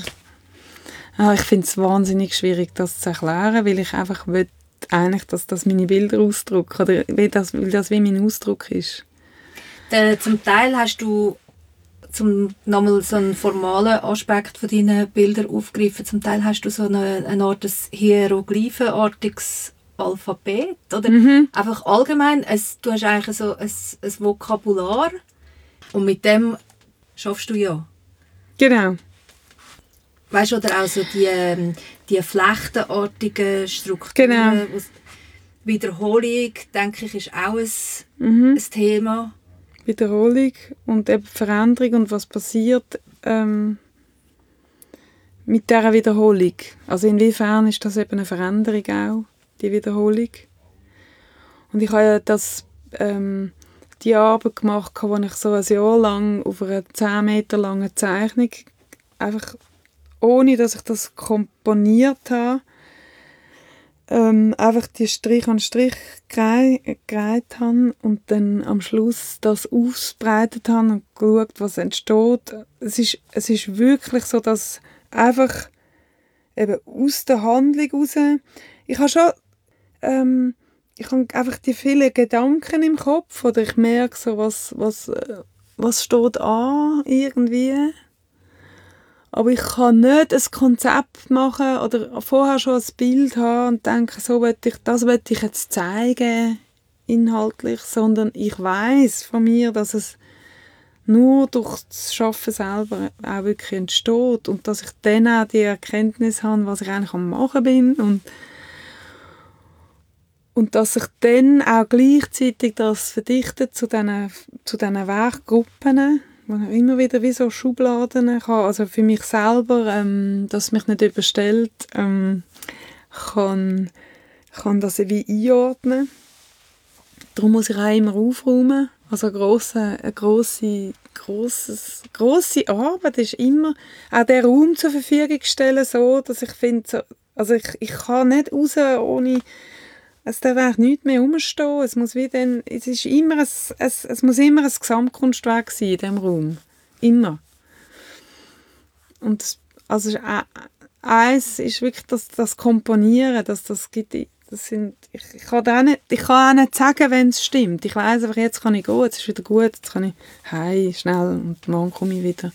ah, ich finde es wahnsinnig schwierig, das zu erklären, weil ich einfach will, eigentlich, dass das meine Bilder ausdrücken, oder weil das, weil das wie mein Ausdruck ist. Äh, zum Teil hast du zum nochmal so einen formalen Aspekt von deinen Bildern aufgreifen. Zum Teil hast du so eine, eine Art hieroglyphenartiges Alphabet oder mhm. einfach allgemein. Es, du hast eigentlich so ein, ein Vokabular und mit dem schaffst du ja. Genau. Weißt du, oder auch so die, ähm, die flechtenartigen Strukturen. Genau. Wiederholung, denke ich, ist auch ein, mhm. ein Thema. Wiederholung und eben Veränderung und was passiert ähm, mit dieser Wiederholung. Also inwiefern ist das eben eine Veränderung auch, die Wiederholung. Und ich habe ja das, ähm, die Arbeit gemacht, wo ich so ein Jahr lang auf einer 10 Meter langen Zeichnung einfach ohne, dass ich das komponiert habe, ähm, einfach die Strich an Strich gereiht habe und dann am Schluss das ausbreitet habe und geschaut, was entsteht. Es ist, es ist wirklich so, dass einfach eben aus der Handlung raus, ich habe schon, ähm, ich habe einfach die vielen Gedanken im Kopf oder ich merke so, was, was, äh, was steht an irgendwie aber ich kann nicht ein Konzept machen oder vorher schon ein Bild haben und denken, so will ich, das will ich jetzt zeigen, inhaltlich, sondern ich weiß von mir, dass es nur durch das Schaffen selber auch wirklich entsteht und dass ich dann auch die Erkenntnis habe, was ich eigentlich am machen bin und und dass ich dann auch gleichzeitig das verdichtet zu diesen, zu diesen Werkgruppen wo ich immer wieder wie so Schubladen habe. Also für mich selber, ähm, dass mich nicht überstellt, ähm, kann, kann das wie einordnen. Darum muss ich auch immer aufräumen. Also eine grosse, eine grosse Arbeit ist immer auch den Raum zur Verfügung stellen, so, dass ich finde, so, also ich, ich kann nicht raus ohne es darf eigentlich nichts mehr rumstehen. Es muss, wie dann, es, ist immer ein, es, es muss immer ein Gesamtkunstwerk sein in diesem Raum. Immer. Und das, also eins ist wirklich das, das Komponieren, dass das gibt, das sind, ich, ich, kann auch nicht, ich kann auch nicht sagen, wenn es stimmt. Ich weiß einfach, jetzt kann ich gehen, jetzt ist wieder gut, jetzt kann ich heim, schnell und morgen komme ich wieder.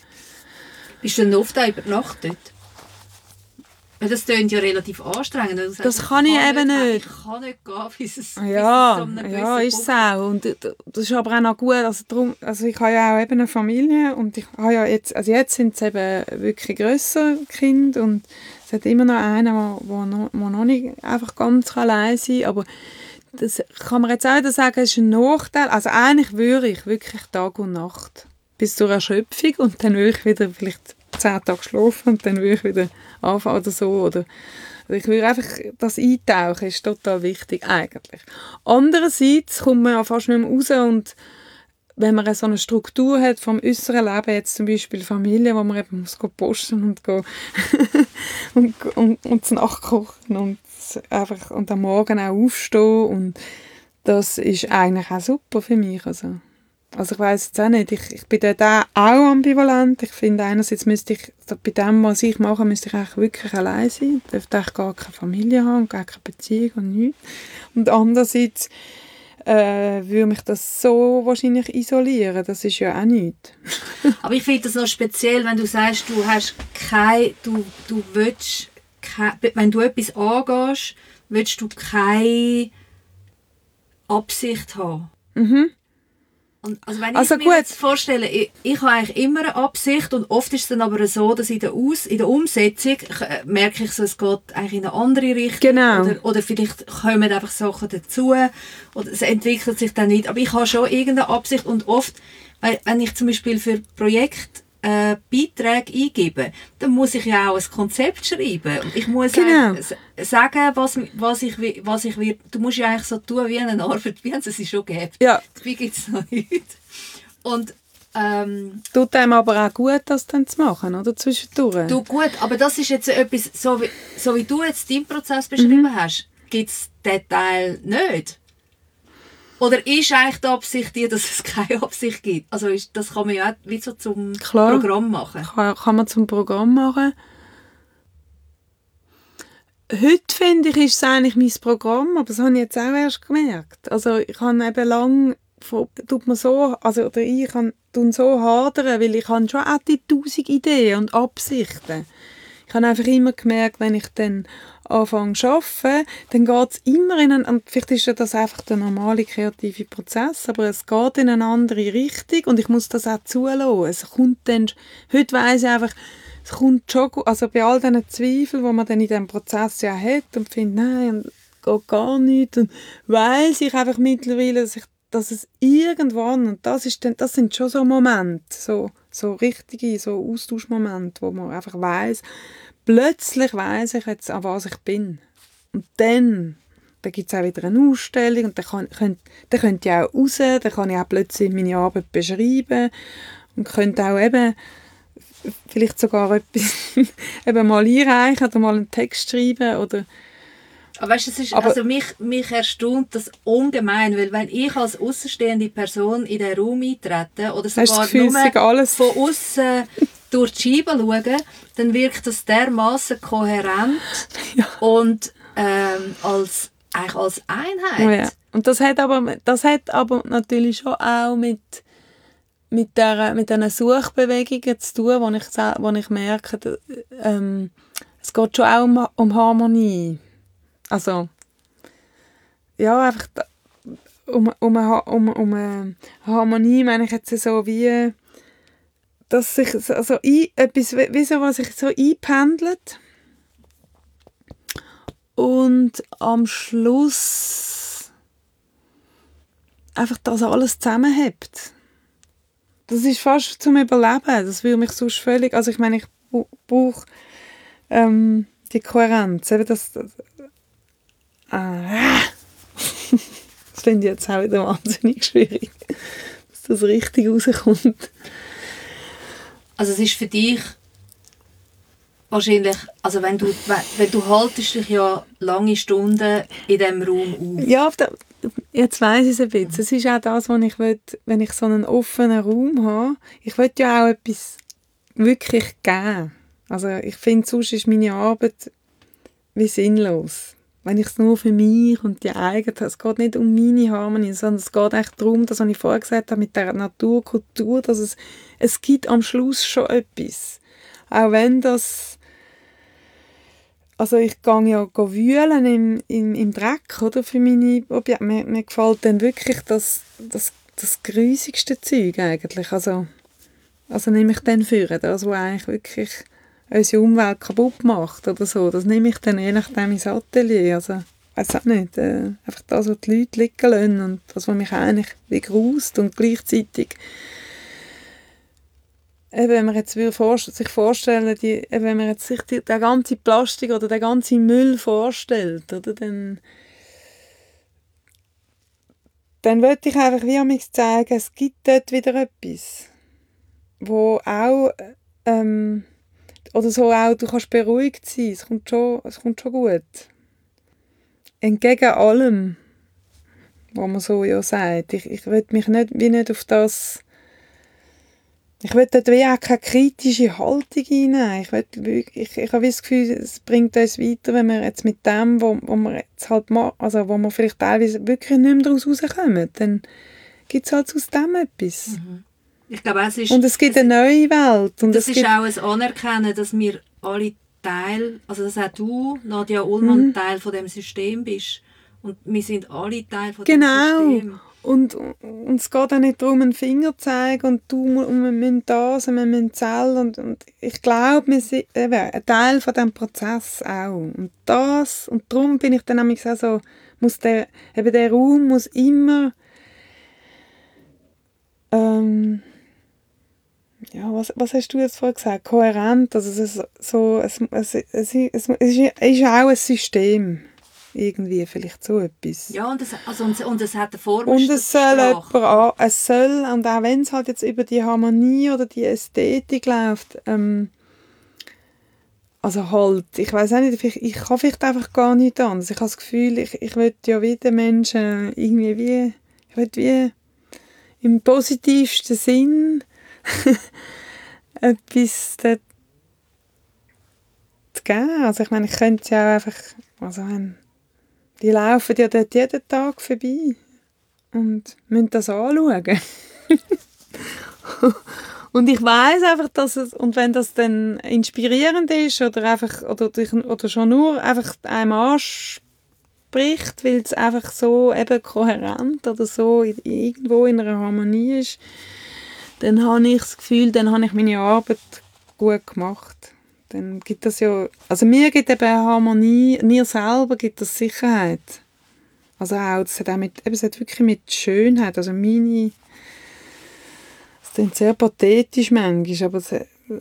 Bist du denn oft über Nacht dort? Das klingt ja relativ anstrengend. Das, das kann ich eben nicht. Ich kann nicht gehen, bis es, ja, bis es Ja, ist es auch. Und das ist aber auch noch gut. Also, darum, also ich habe ja auch eben eine Familie und ich habe ja jetzt, also jetzt sind es eben wirklich grösser Kinder und es hat immer noch einen, der, der, noch, der noch nicht einfach ganz allein sein kann. Aber das kann man jetzt auch wieder sagen, es ist ein Nachteil. Also eigentlich würde ich wirklich Tag und Nacht bis zur Erschöpfung und dann würde ich wieder vielleicht zehn Tage schlafen und dann würde ich wieder anfangen oder so. Oder, ich würde einfach, das Eintauchen ist total wichtig eigentlich. Andererseits kommt man ja fast nicht mehr raus und wenn man so eine Struktur hat vom äußeren Leben, jetzt zum Beispiel Familie, wo man eben muss posten und go und, und, und nachkochen und einfach und am Morgen auch aufstehen und das ist eigentlich auch super für mich. Also. Also ich weiß jetzt auch nicht, ich, ich bin dort auch ambivalent. Ich finde einerseits müsste ich, bei dem, was ich mache, müsste ich eigentlich wirklich allein sein. Ich dürfte eigentlich gar keine Familie haben, gar keine Beziehung und nichts. Und andererseits äh, würde mich das so wahrscheinlich isolieren. Das ist ja auch nichts. Aber ich finde das noch speziell, wenn du sagst, du hast kein, du, du willst, kein, wenn du etwas angehst, willst du keine Absicht haben. Mhm. Und also wenn Also ich mir gut. jetzt vorstelle, ich, ich habe eigentlich immer eine Absicht und oft ist es dann aber so, dass in der, Aus, in der Umsetzung äh, merke ich so, es geht eigentlich in eine andere Richtung. Genau. Oder, oder vielleicht kommen einfach Sachen dazu oder es entwickelt sich dann nicht. Aber ich habe schon irgendeine Absicht und oft, weil, wenn ich zum Beispiel für Projekt äh, Beiträge eingebe, dann muss ich ja auch ein Konzept schreiben. Und ich muss Genau. sagen, was, was, ich, was ich will. Du musst ja eigentlich so tun wie eine Arbeit, wie es sie schon gibt. Ja, Wie gibt es noch nicht? Und ähm, tut einem aber auch gut, das dann zu machen, oder? Zwischendurch. du gut, aber das ist jetzt etwas, so wie, so wie du jetzt deinen Prozess beschrieben Mhm. hast, gibt es den Teil nicht? Oder ist eigentlich die Absicht die, dass es keine Absicht gibt? Also ist, das kann man ja auch wie so zum Klar. Programm machen. kann, kann man zum Programm machen. Heute finde ich, ist es eigentlich mein Programm, aber das habe ich jetzt auch erst gemerkt. Also ich habe eben lang, tut man so, also oder ich kann tun so hadern, weil ich habe schon auch die tausend Ideen und Absichten. Ich habe einfach immer gemerkt, wenn ich dann anfange zu arbeiten, dann geht es immer in einen, vielleicht ist das einfach der normale kreative Prozess, aber es geht in eine andere Richtung und ich muss das auch zulassen. Es kommt dann, heute weiss ich einfach, es kommt schon gut, also bei all diesen Zweifeln, die man dann in diesem Prozess ja hat und findet, nein, geht gar nicht, und weiss ich einfach mittlerweile, dass, ich, dass es irgendwann, und das, ist dann, das sind schon so Momente, so, so richtige, so Austauschmomente, wo man einfach weiss, plötzlich weiss ich jetzt, an was ich bin. Und dann, dann gibt es auch wieder eine Ausstellung und dann, kann, könnt, dann könnt ihr auch raus, dann kann ich auch plötzlich meine Arbeit beschreiben und könnte auch eben vielleicht sogar etwas eben mal einreichen oder mal einen Text schreiben oder Aber weißt, es ist, Aber- also mich, mich erstaunt das ungemein, weil wenn ich als außenstehende Person in den Raum eintrete oder sogar Gefühl, nur alles von außen durch die Scheibe schaue, dann wirkt das dermaßen kohärent Ja. und ähm, als, eigentlich als Einheit. Ja. Und das hat aber, das hat aber natürlich schon auch mit, mit, der, mit diesen Suchbewegungen zu tun, wo ich, wo ich merke, ähm, es geht schon auch um, um Harmonie. Also, ja, einfach um, um, um, um eine Harmonie meine ich jetzt so wie, dass sich so- also ein, etwas, wie so, was sich so einpendelt und am Schluss einfach das alles zusammenhebt. Das ist fast zum Überleben. Das würde mich sonst völlig... Also ich meine, ich brauche ähm, die Kohärenz. Eben das, ah, das finde ich jetzt auch wieder wahnsinnig schwierig, dass das richtig rauskommt. Also es ist für dich wahrscheinlich, also wenn du, wenn, du haltest dich ja lange Stunden in diesem Raum auf. Ja, jetzt weiss ich es ein bisschen. Es ist auch das, was ich will, wenn ich so einen offenen Raum habe. Ich will ja auch etwas wirklich geben. Also ich finde, sonst ist meine Arbeit wie sinnlos. Wenn ich es nur für mich und die eigene, es geht nicht um meine Harmonie, sondern es geht echt darum, das, was ich vorher gesagt habe, mit der Natur, Kultur, dass es, es gibt am Schluss schon etwas. Auch wenn das also ich gehe ja wühlen im, im, im Dreck oder, für meine Objekte. Mir, mir gefällt dann wirklich das, das, das grusigste Zeug eigentlich. Also, also nehme ich dann für das, was eigentlich wirklich unsere Umwelt kaputt macht oder so. Das nehme ich dann je nachdem ins Atelier. Also, weiß auch nicht. Äh, einfach das, was die Leute liegen lassen und das, was mich eigentlich wie grust und gleichzeitig Eben, wenn man jetzt sich vorstellen, die, eben, wenn man jetzt sich die, der ganze Plastik oder der ganze Müll vorstellt, oder, dann, dann wollte ich einfach wie mich zeigen, es gibt dort wieder etwas, wo auch, ähm, oder so auch, du kannst beruhigt sein, es kommt schon, es kommt schon gut. Entgegen allem, was man so ja sagt. Ich, ich will mich nicht, wie nicht auf das ich will dort wie auch keine kritische Haltung hinein. Ich, ich, ich habe das Gefühl, es bringt uns weiter, wenn wir jetzt mit dem, wo, wo wir jetzt halt ma- also wo wir vielleicht teilweise wirklich nicht mehr daraus rauskommen, dann gibt es halt aus dem etwas. Ich glaube, es ist, Und es gibt eine neue Welt. Und das ist gibt, auch ein Anerkennen, dass wir alle Teil, also dass auch du, Nadja Ullmann, Mhm. Teil von dem System bist. Und wir sind alle Teil von Genau. dem System. und, und es geht auch nicht darum, einen Finger zu zeigen und du und wir müssen das und wir müssen zählen und, und ich glaube, wir sind eben ein Teil von diesem Prozess auch. Und das, und darum bin ich dann nämlich auch so, muss der, eben der Raum muss immer ähm, ja, was, was hast du jetzt vorher gesagt? Kohärent, also es ist so, es, es, es, es, es ist auch ein System irgendwie vielleicht so etwas. Ja, und es, also, und, und es hat eine Form. Und es soll, jemand, es soll, und auch wenn es halt jetzt über die Harmonie oder die Ästhetik läuft, ähm, also halt, ich weiß auch nicht, ich, ich kann vielleicht einfach gar nicht anders. Ich habe das Gefühl, ich, ich will ja wie den Menschen irgendwie wie, ich will wie im positivsten Sinn etwas dort zu geben. Also ich meine, ich könnte ja auch einfach, also wenn, die laufen ja dort jeden Tag vorbei und müssen das anschauen. und ich weiß einfach, dass es, und wenn das dann inspirierend ist oder einfach, oder, oder schon nur einfach einem anspricht, weil es einfach so eben kohärent oder so irgendwo in einer Harmonie ist, dann habe ich das Gefühl, dann habe ich meine Arbeit gut gemacht. Dann gibt das ja, also mir gibt eben Harmonie, mir selber gibt das Sicherheit. Also auch, das hat auch mit, eben, es hat wirklich mit Schönheit, also meine, es klingt sehr pathetisch manchmal, aber es,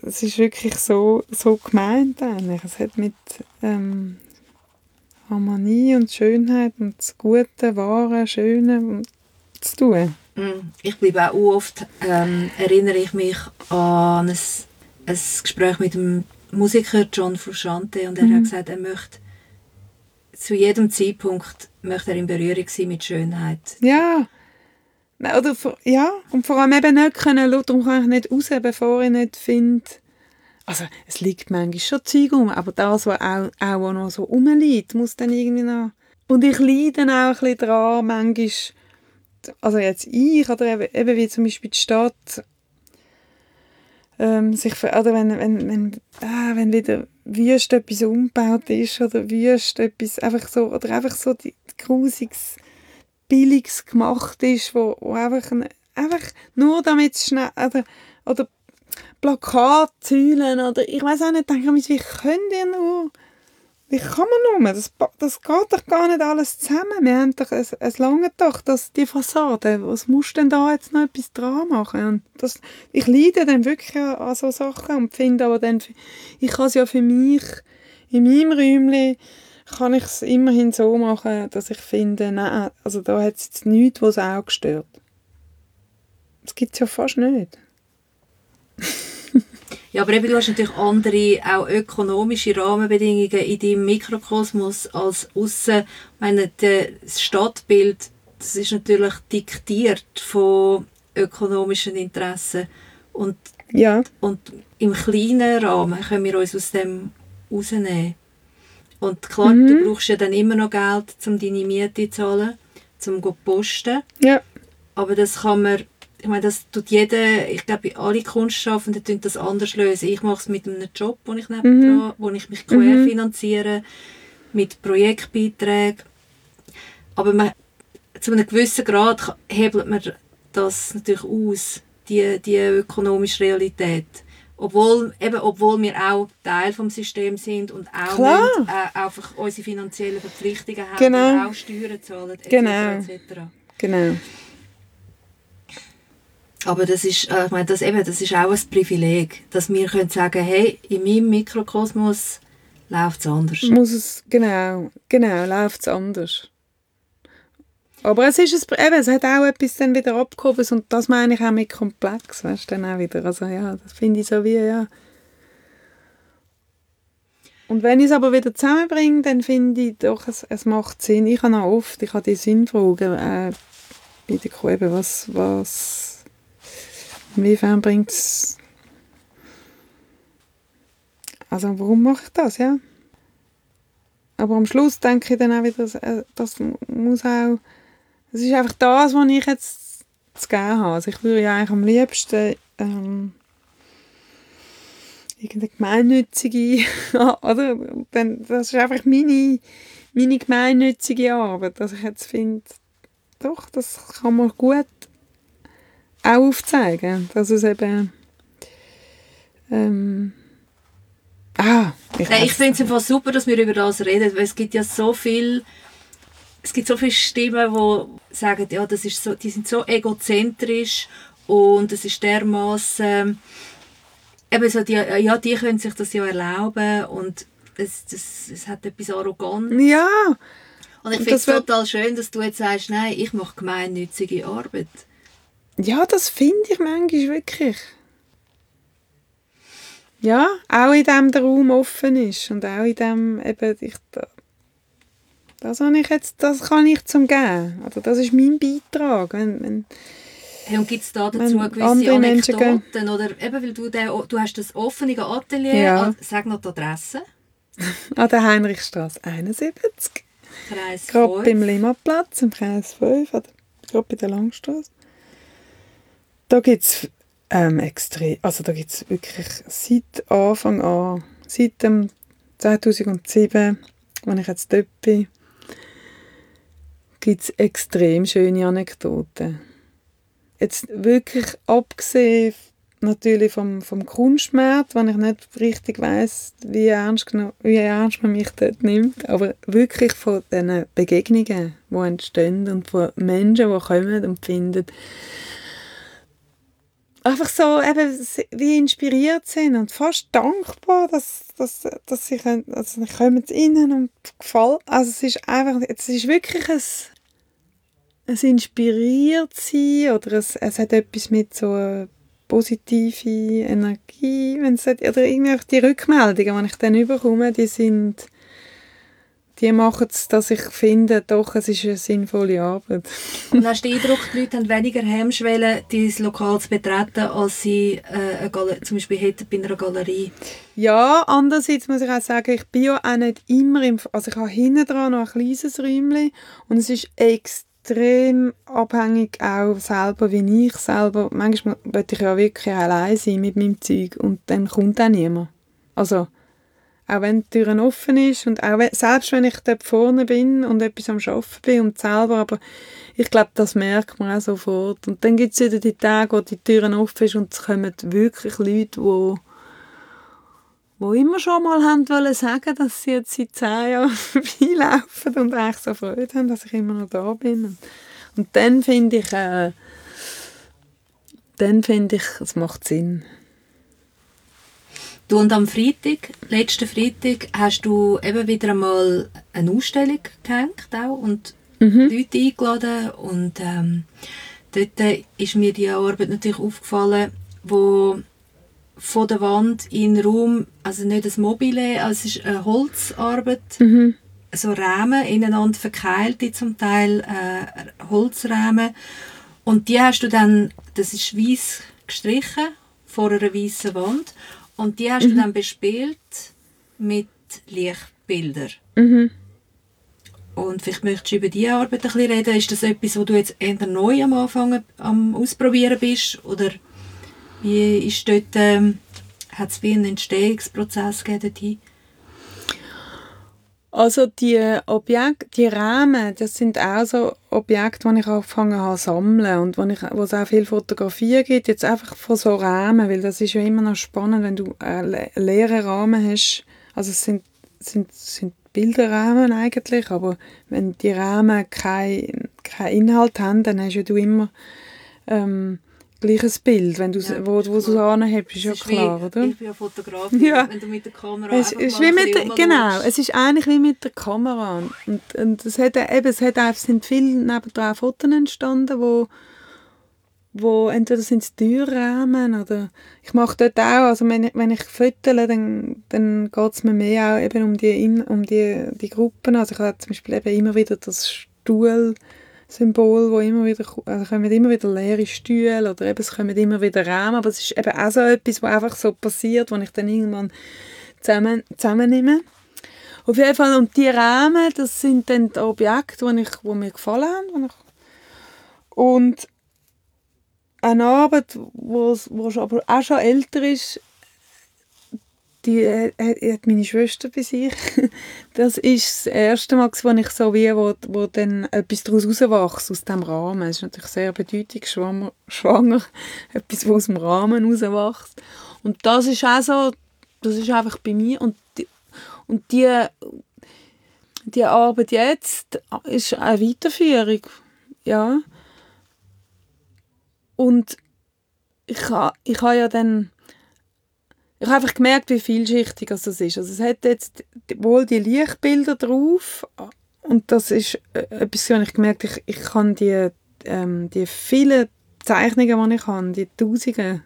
es ist wirklich so, so gemeint eigentlich. Es hat mit ähm, Harmonie und Schönheit und das Gute, Wahre, Schöne zu tun. Mm, ich bleibe auch oft, ähm, erinnere ich mich an ein, ein Gespräch mit dem Musiker John Frusciante und er mhm. hat gesagt, er möchte zu jedem Zeitpunkt möchte er in Berührung sein mit Schönheit. Ja. Oder, ja, und vor allem eben nicht können, darum kann ich nicht raus, bevor ich nicht finde, also es liegt manchmal schon Zeug um, aber das, was auch, auch noch so rumliegt, muss dann irgendwie noch... Und ich leide dann auch ein bisschen daran, manchmal also jetzt ich oder eben, eben wie zum Beispiel die Stadt ähm, sich oder wenn, wenn, wenn, ah, wenn wieder wüst etwas umgebaut ist oder wüst etwas einfach so oder einfach so die, die grusiges billiges gemacht ist wo, wo einfach, einfach nur damit schnell oder, oder Plakatzäulen oder ich weiß auch nicht denke ich, wie könnt ihr nur wie kann man nur? Das, das geht doch gar nicht alles zusammen. Wir haben doch, es, es lange doch, dass die Fassade, was musst du denn da jetzt noch etwas dran machen? Und das, ich leide dann wirklich an, so Sachen und finde aber dann, ich kann es ja für mich, in meinem Räumchen, kann ich es immerhin so machen, dass ich finde, nein, also da hat es jetzt nichts, was auch gestört. Das gibt es ja fast nicht. Ja, aber eben, du hast natürlich andere, auch ökonomische Rahmenbedingungen in deinem Mikrokosmos als außen. Ich meine, das Stadtbild, das ist natürlich diktiert von ökonomischen Interessen. Und, ja. und im kleinen Rahmen können wir uns aus dem rausnehmen. Und klar, mhm. du brauchst ja dann immer noch Geld, um deine Miete zu zahlen, um zu posten. Ja. Aber das kann man ich meine, das tut jeder, ich glaube, alle Kunstschaffenden tun das anders lösen. Ich mache es mit einem Job, wo ich nebendran, mhm. wo ich mich querfinanziere, mhm. mit Projektbeiträgen. Aber man, zu einem gewissen Grad hebelt man das natürlich aus, die, die ökonomische Realität. Obwohl, eben, obwohl wir auch Teil des Systems sind und auch müssen, äh, einfach unsere finanziellen Verpflichtungen haben genau. und auch Steuern zahlen etc. Genau. etc. Genau. Aber das ist, äh, ich meine, das, eben, das ist auch ein Privileg, dass wir können sagen hey, in meinem Mikrokosmos läuft es anders. Muss es, genau, genau, läuft es anders. Aber es, ist ein, eben, es hat auch etwas dann wieder abgehoben und das meine ich auch mit komplex, weißt du, dann auch wieder. Also ja, das finde ich so wie, ja. Und wenn ich es aber wieder zusammenbringe, dann finde ich doch, es, es macht Sinn. Ich habe auch oft, ich habe die Sinnfragen äh, bei der Kuh, was, was Inwiefern bringt es... Also warum mache ich das, ja? Aber am Schluss denke ich dann auch wieder, äh, das muss auch... Es ist einfach das, was ich jetzt zu geben habe. Also ich würde ja eigentlich am liebsten ähm, irgendeine gemeinnützige... oder? das ist einfach meine, meine gemeinnützige Arbeit. dass ich jetzt finde, doch, das kann man gut auch aufzeigen, dass es eben ähm, ah, ich, Nein, ich finde es einfach super, dass wir über das reden, weil es gibt ja so viel es gibt so viele Stimmen, die sagen, ja, das ist so, die sind so egozentrisch und es ist dermaßen eben so die, ja, die können sich das ja erlauben und es, das, es hat etwas arrogant. Ja. Und ich finde es total schön, dass du jetzt sagst, nein, ich mache gemeinnützige Arbeit. Ja, das finde ich manchmal wirklich. Ja, auch in dem der Raum offen ist und auch in dem eben, ich, das, habe ich jetzt, das kann ich zum geben. Also das ist mein Beitrag. Wenn, wenn, hey, und gibt es da dazu gewisse Anekdoten? Oder eben, weil du, den, du hast das offene Atelier, ja. sag noch die Adresse. An der Heinrichstraße 71. Kreis Gerade beim Limaplatz, im Kreis 5, oder gerade bei der Langstraße. Da gibt es ähm, extrem, also da gibt wirklich seit Anfang an, seit dem 2007, als ich jetzt dort bin, gibt es extrem schöne Anekdoten. Jetzt wirklich abgesehen natürlich vom, vom Kunstmarkt, wenn ich nicht richtig weiß, wie wie ernst man mich dort nimmt, aber wirklich von diesen Begegnungen, die entstehen und von Menschen, die kommen und finden, einfach so eben wie inspiriert sind und fast dankbar, dass, dass, dass sie können, also sie kommen innen und gefallen. Also es ist einfach, es ist wirklich ein, ein inspiriert sein oder es, es hat etwas mit so positive Energie, wenn es oder irgendwie die Rückmeldungen, die ich dann bekomme, die sind die machen es, dass ich finde, doch, es ist eine sinnvolle Arbeit. Und hast du den Eindruck, die Leute haben weniger Hemmschwellen, dein Lokal zu betreten, als sie äh, zum Beispiel hätten bei einer Galerie? Ja, andererseits muss ich auch sagen, ich bin ja auch nicht immer im... Also ich habe hinten dran noch ein kleines Räumchen und es ist extrem abhängig auch selber, wie ich selber... Manchmal möchte ich ja wirklich allein sein mit meinem Zeug und dann kommt auch niemand. Also auch wenn die Türen offen ist und auch wenn, selbst wenn ich dort vorne bin und etwas am Arbeiten bin und selber, aber ich glaube, das merkt man auch sofort. Und dann gibt es wieder die Tage, wo die Türen offen ist und es kommen wirklich Leute, die wo immer schon mal haben wollen sagen, dass sie jetzt seit zehn Jahren vorbeilaufen und eigentlich so Freude haben, dass ich immer noch da bin. Und, und dann finde ich, äh, dann finde ich, es macht Sinn. Du und am Freitag, letzten Freitag, hast du eben wieder einmal eine Ausstellung gehängt auch und mhm. Leute eingeladen und ähm, dort ist mir die Arbeit natürlich aufgefallen, wo von der Wand in den Raum, also nicht das Mobile, also es ist eine Holzarbeit, mhm. so Rahmen ineinander verkeilte zum Teil äh, Holzrahmen und die hast du dann, das ist weiß gestrichen vor einer weißen Wand und die hast mhm. du dann bespielt mit Lichtbildern. Mhm. Und vielleicht möchtest du über diese Arbeit ein bisschen reden. Ist das etwas, wo du jetzt eher neu am Anfang am Ausprobieren bist? Oder wie ist dort, ähm, hat es wie einen Entstehungsprozess gegeben also die Objekte, die Rahmen, das sind auch so Objekte, die ich angefangen habe zu sammeln und wo, ich, wo es auch viel Fotografien gibt, jetzt einfach von so Rahmen, weil das ist ja immer noch spannend, wenn du äh, leere Rahmen hast, also es sind, sind, sind Bilderrahmen eigentlich, aber wenn die Rahmen keinen kein Inhalt haben, dann hast du immer ähm, gleiches Bild, wenn du ja, wo, wo du anhebst, ist ja klar, wie, oder? Ich bin ja Fotograf, ja. wenn du mit der Kamera es ist wie mit der, Genau, es ist eigentlich wie mit der Kamera. Und, und es, hat, eben, es, hat, es sind viele nebendran Fotos entstanden, wo, wo entweder sind es Türrahmen oder ich mache dort auch, also wenn, wenn ich fotle, dann, dann geht es mir mehr auch eben um die, um die, die Gruppen. Also ich habe zum Beispiel eben immer wieder das Stuhl Symbol, wo immer wieder, also kommen immer wieder leere Stühle oder eben es kommen immer wieder Rahmen, aber es ist eben auch so etwas, was einfach so passiert, wo ich dann irgendwann zusammen, zusammennehme. Auf jeden Fall, und die Rahmen, das sind dann die Objekte, die, ich, die mir gefallen haben. Und eine Arbeit, die aber auch schon älter ist, die äh, äh, hat meine Schwester bei sich. Das ist das erste Mal, wo ich so wie, wo, wo dann etwas daraus rauswächst, aus dem Rahmen. Es ist natürlich sehr bedeutungsschwanger, schwanger, etwas, was aus dem Rahmen rauswächst. Und das ist auch so, das ist einfach bei mir. Und die, und die, die Arbeit jetzt ist eine Weiterführung. Ja. Und ich habe ich ha ja dann ich habe einfach gemerkt, wie vielschichtig das ist. Also es hat jetzt wohl die Lichtbilder drauf. Und das ist äh, etwas, was ich gemerkt habe, ich, ich kann die, ähm, die vielen Zeichnungen, die ich habe, die Tausende,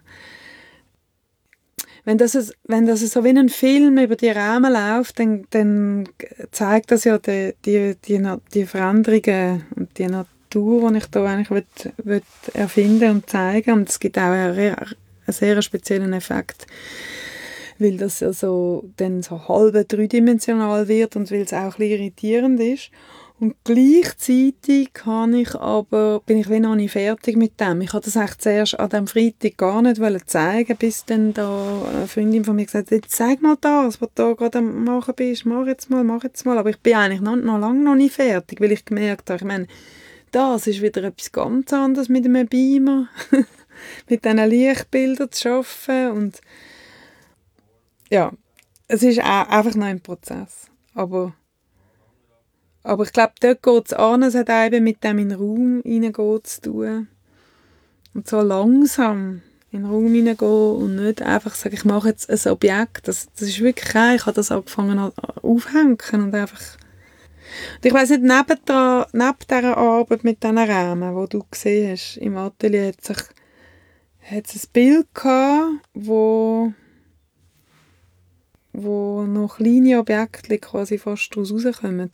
wenn das, wenn das so wie ein Film über die Rahmen läuft, dann, dann zeigt das ja die, die, die, die Veränderungen und die Natur, die ich da eigentlich will, will erfinden und zeigen. Und es gibt auch einen, einen sehr speziellen Effekt weil das ja so, dann so halb dreidimensional wird und weil es auch ein irritierend ist. Und gleichzeitig kann ich aber, bin ich noch nicht fertig mit dem. Ich wollte das echt zuerst an dem Freitag gar nicht zeigen, bis dann da eine Freundin von mir gesagt hat, zeig mal das, was du da gerade am machen bist, mach jetzt mal, mach jetzt mal. Aber ich bin eigentlich noch, noch lange noch nicht fertig, weil ich gemerkt habe, ich meine, das ist wieder etwas ganz anderes mit einem Beamer, mit diesen Lichtbildern zu arbeiten und ja, es ist einfach noch ein Prozess. Aber, aber ich glaube, dort geht es an, es hat eben mit dem in den Raum hineingehen zu tun. Und so langsam in den Raum hineingehen und nicht einfach sagen, ich mache jetzt ein Objekt. Das, das ist wirklich kein, ich habe das angefangen aufhängen und einfach und ich weiss nicht, neben, der, neben dieser Arbeit mit diesen Rahmen, die du gesehen hast im Atelier, hat, sich, hat es ein Bild gehabt, wo wo noch kleine Objekte quasi fast daraus rauskommen.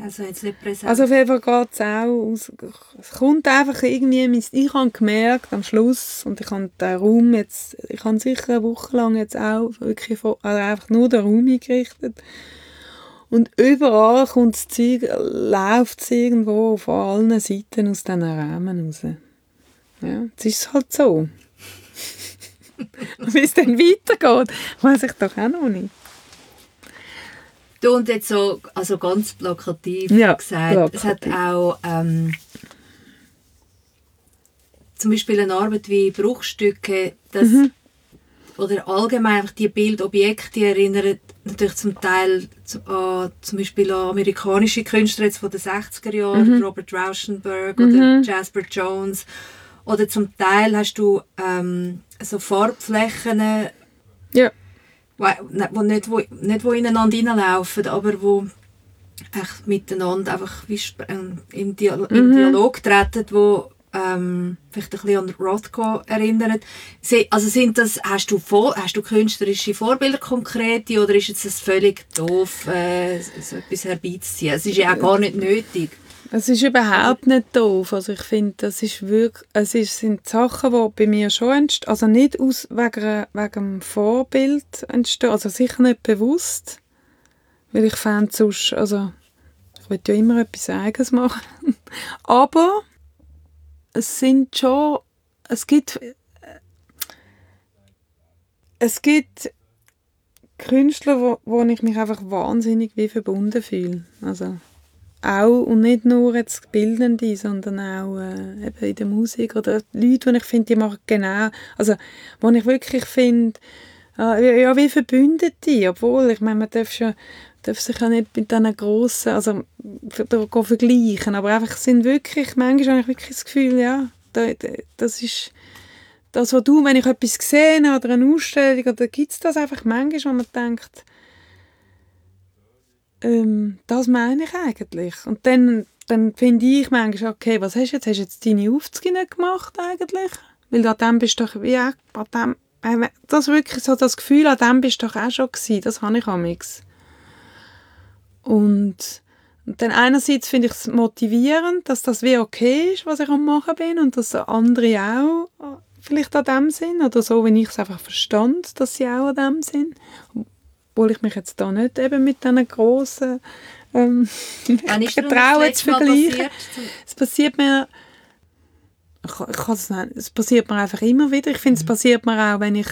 Also jetzt nicht präsent. Also auf jeden Fall geht es auch aus, es kommt einfach irgendwie, ich habe gemerkt am Schluss und ich habe den Raum jetzt, ich habe sicher eine Woche lang jetzt auch wirklich also einfach nur den Raum eingerichtet und überall kommt das Zeug, läuft es irgendwo von allen Seiten aus diesen Rahmen raus. Ja, jetzt ist es halt so. Wie es dann weitergeht, weiß ich doch auch noch nicht. Du und jetzt so, also ganz plakativ ja, gesagt, plakativ. es hat auch ähm, zum Beispiel eine Arbeit wie Bruchstücke, das, mhm. oder allgemein einfach die Bildobjekte erinnern natürlich zum Teil an zum Beispiel an amerikanische Künstler jetzt von den 60er Jahren, mhm. Robert Rauschenberg mhm. oder Jasper Jones oder zum Teil hast du ähm, so Farbflächen, ja. wo, nicht, wo, nicht wo ineinander reinlaufen, aber wo echt miteinander einfach wie ähm, im, Dialog, mhm. Dialog treten, wo ähm, vielleicht ein bisschen an Rothko erinnert. Also sind das, hast du, hast du künstlerische Vorbilder konkrete oder ist es völlig doof, äh, so etwas herbeizuziehen? Es ist ja auch gar nicht nötig. Es ist überhaupt nicht doof. Also ich finde, das ist wirklich, es ist, sind Sachen, die bei mir schon entstehen, also nicht aus, wegen, wegen dem Vorbild entstehen, also sicher nicht bewusst, weil ich fände sonst, also ich will ja immer etwas Eigenes machen, aber es sind schon, es gibt, es gibt Künstler, wo, wo ich mich einfach wahnsinnig wie verbunden fühle. Also auch und nicht nur jetzt Bildende, sondern auch äh, eben in der Musik oder Leute, die ich finde, die machen genau, also wo ich wirklich finde, äh, ja, wie Verbündete, obwohl, ich meine, man darf, schon, darf sich ja nicht mit diesen grossen, also da vergleichen, aber einfach sind wirklich, manchmal habe ich wirklich das Gefühl, ja, da, das ist das, was du, wenn ich etwas sehe oder eine Ausstellung, oder gibt es das einfach manchmal, wo man denkt, ähm, das meine ich eigentlich. Und dann, dann finde ich manchmal, okay, was hast du jetzt? Hast du jetzt deine Aufzüge nicht gemacht eigentlich? Weil an dem bist du doch, wie, an dem, äh, das wirklich so das Gefühl, an dem bist du doch auch schon gewesen. Das habe ich amix. Und, und dann einerseits finde ich es motivierend, dass das wie okay ist, was ich am machen bin und dass andere auch vielleicht an dem sind oder so, wenn ich es einfach verstand, dass sie auch an dem sind obwohl ich mich jetzt da nicht eben mit diesen grossen ähm, getrauen zu vergleichen. Es passiert mir ich, ich es passiert mir einfach immer wieder. Ich finde, es mhm. passiert mir auch, wenn ich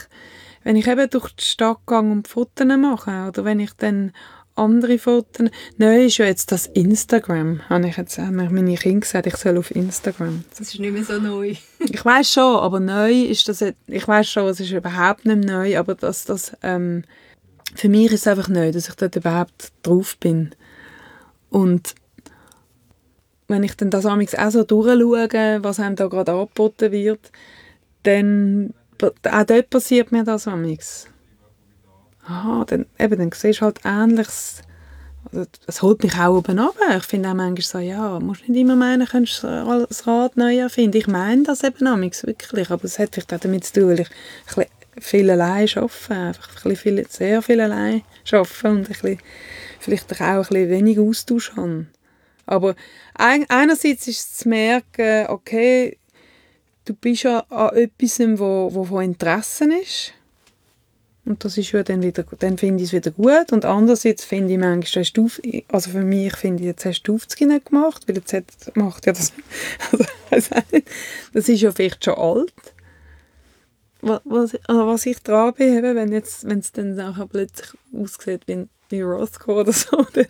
wenn ich eben durch die Stadt gehe und Fotos mache, oder wenn ich dann andere Fotos... Neu ist ja jetzt das Instagram, habe ich jetzt haben meine Kinder gesagt, ich soll auf Instagram. Das ist nicht mehr so neu. ich weiß schon, aber neu ist das... Ich weiß schon, es ist überhaupt nicht neu, aber dass das... Ähm, für mich ist es einfach neu, dass ich dort überhaupt drauf bin. Und wenn ich dann das auch so durchschaue, was einem da gerade angeboten wird, dann auch dort passiert mir das amigs. Aha, dann, eben, dann siehst du halt Ähnliches. Also, es holt mich auch oben ab. Ich finde auch manchmal so, ja, musst nicht immer meinen, könntest das Rad neu erfinden. Ich meine das eben amigs wirklich, aber es hat vielleicht auch damit zu tun, weil ich ein viel allein arbeite, einfach ein viel, sehr viel allein arbeite und ein bisschen, vielleicht auch ein bisschen wenig Austausch habe. Aber ein, einerseits ist es zu merken, okay, du bist ja an etwas, wo, wo von Interesse ist. Und das ist ja dann wieder, dann finde ich es wieder gut. Und andererseits finde ich manchmal, hast du, also für mich finde ich, jetzt hast du Aufzüge nicht gemacht, weil jetzt macht ja das, also, das ist ja vielleicht schon alt. Was, was, also was ich dran bin, wenn jetzt, wenn es dann nachher plötzlich aussieht wie, wie Roscoe oder so, dann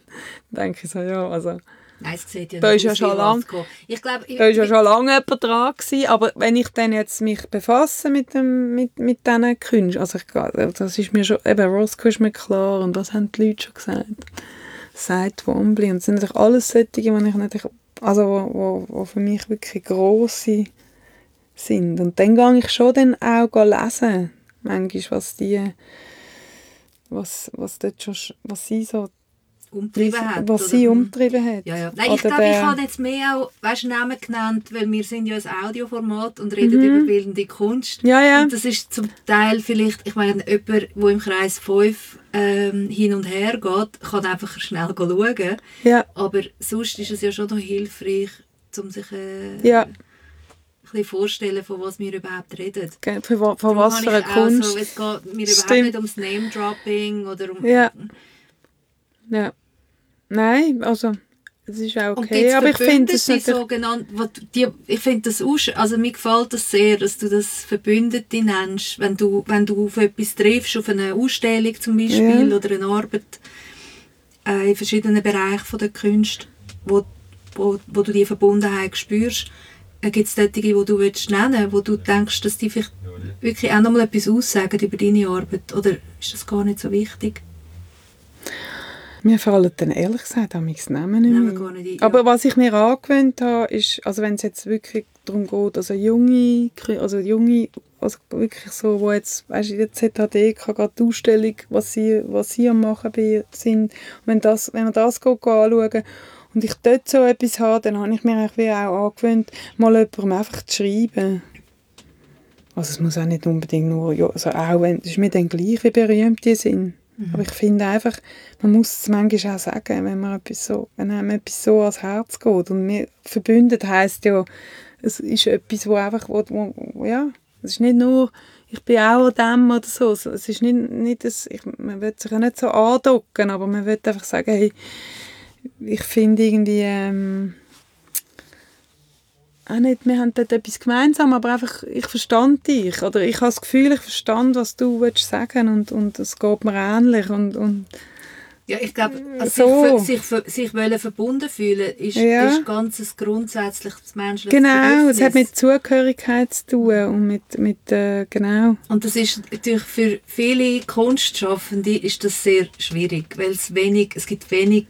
denke ich so, ja, also Nein, es sieht ja da ist ja schon lang, ich glaub, ich, Da ist ja schon lange jemand dran gewesen, aber wenn ich dann jetzt mich befasse mit, dem, mit, mit diesen Künsten, also ich, das ist mir schon, eben Roscoe ist mir klar und was haben die Leute schon gesagt? Seit Wombly und das sind natürlich alles solche, die ich natürlich, also wo, wo, wo für mich wirklich grosse sind. Und dann gehe ich schon dann auch lesen, manchmal, was die, was, was dort schon, was sie so umtrieben hat. Was sie umtrieben hat. Ja, ja. Nein, ich glaube, ich habe jetzt mehr auch weißt, Namen genannt, weil wir sind ja ein Audioformat und reden mhm. über bildende Kunst. Ja, ja. Und das ist zum Teil vielleicht, ich meine, jemand, der im Kreis 5 ähm, hin und her geht, kann einfach schnell schauen. Ja. Aber sonst ist es ja schon noch hilfreich, um sich äh, ja. Bisschen vorstellen, von was wir überhaupt reden. Von, von was für eine Kunst. So, es geht mir überhaupt nicht ums Name-Dropping oder um... Ja. Ja. Nein, also es ist auch okay, aber ich finde die sogenannte, die, ich finde das auch, also mir gefällt das sehr, dass du das Verbündete nennst, wenn du, wenn du auf etwas triffst, auf eine Ausstellung zum Beispiel ja. oder eine Arbeit äh, in verschiedenen Bereichen von der Kunst, wo, wo, wo du die Verbundenheit spürst, gibt es solche, die du willst nennen wo du denkst, dass die vielleicht wirklich auch nochmal etwas aussagen über deine Arbeit oder ist das gar nicht so wichtig? Mir fallen dann ehrlich gesagt auch mein Namen nicht mehr nicht, Aber was ich mir angewöhnt habe, ist, also wenn es jetzt wirklich darum geht, also junge, also junge, also wirklich so, wo jetzt, weißt du, in der ZHD gerade die Ausstellung, was sie, was sie am machen sind, wenn, das, wenn man das geht, anschauen und ich dort so etwas habe, dann habe ich mir auch angewöhnt, mal jemandem einfach zu schreiben. Also es muss auch nicht unbedingt nur, also auch wenn, es ist mir dann gleich, wie berühmt die sind. Mhm. Aber ich finde einfach, man muss es manchmal auch sagen, wenn man etwas so, wenn einem etwas so ans Herz geht. Und mir verbündet heisst ja, es ist etwas, wo einfach, wo, wo, ja, es ist nicht nur, ich bin auch an dem oder so. Es ist nicht, nicht das, ich, man will sich auch nicht so andocken, aber man will einfach sagen, hey, ich finde irgendwie, ähm, auch nicht, wir haben dort etwas gemeinsam, aber einfach, ich verstand dich. Oder ich habe das Gefühl, ich verstand, was du willst sagen und, und es geht mir ähnlich. Und, und ja, ich glaube, also so. sich, sich, sich wollen verbunden fühlen, ist, ja. ist ganz ein grundsätzliches menschliches Genau, es hat mit Zugehörigkeit zu tun und mit, mit äh, genau. Und das ist natürlich für viele Kunstschaffende ist das sehr schwierig, weil es wenig, es gibt wenig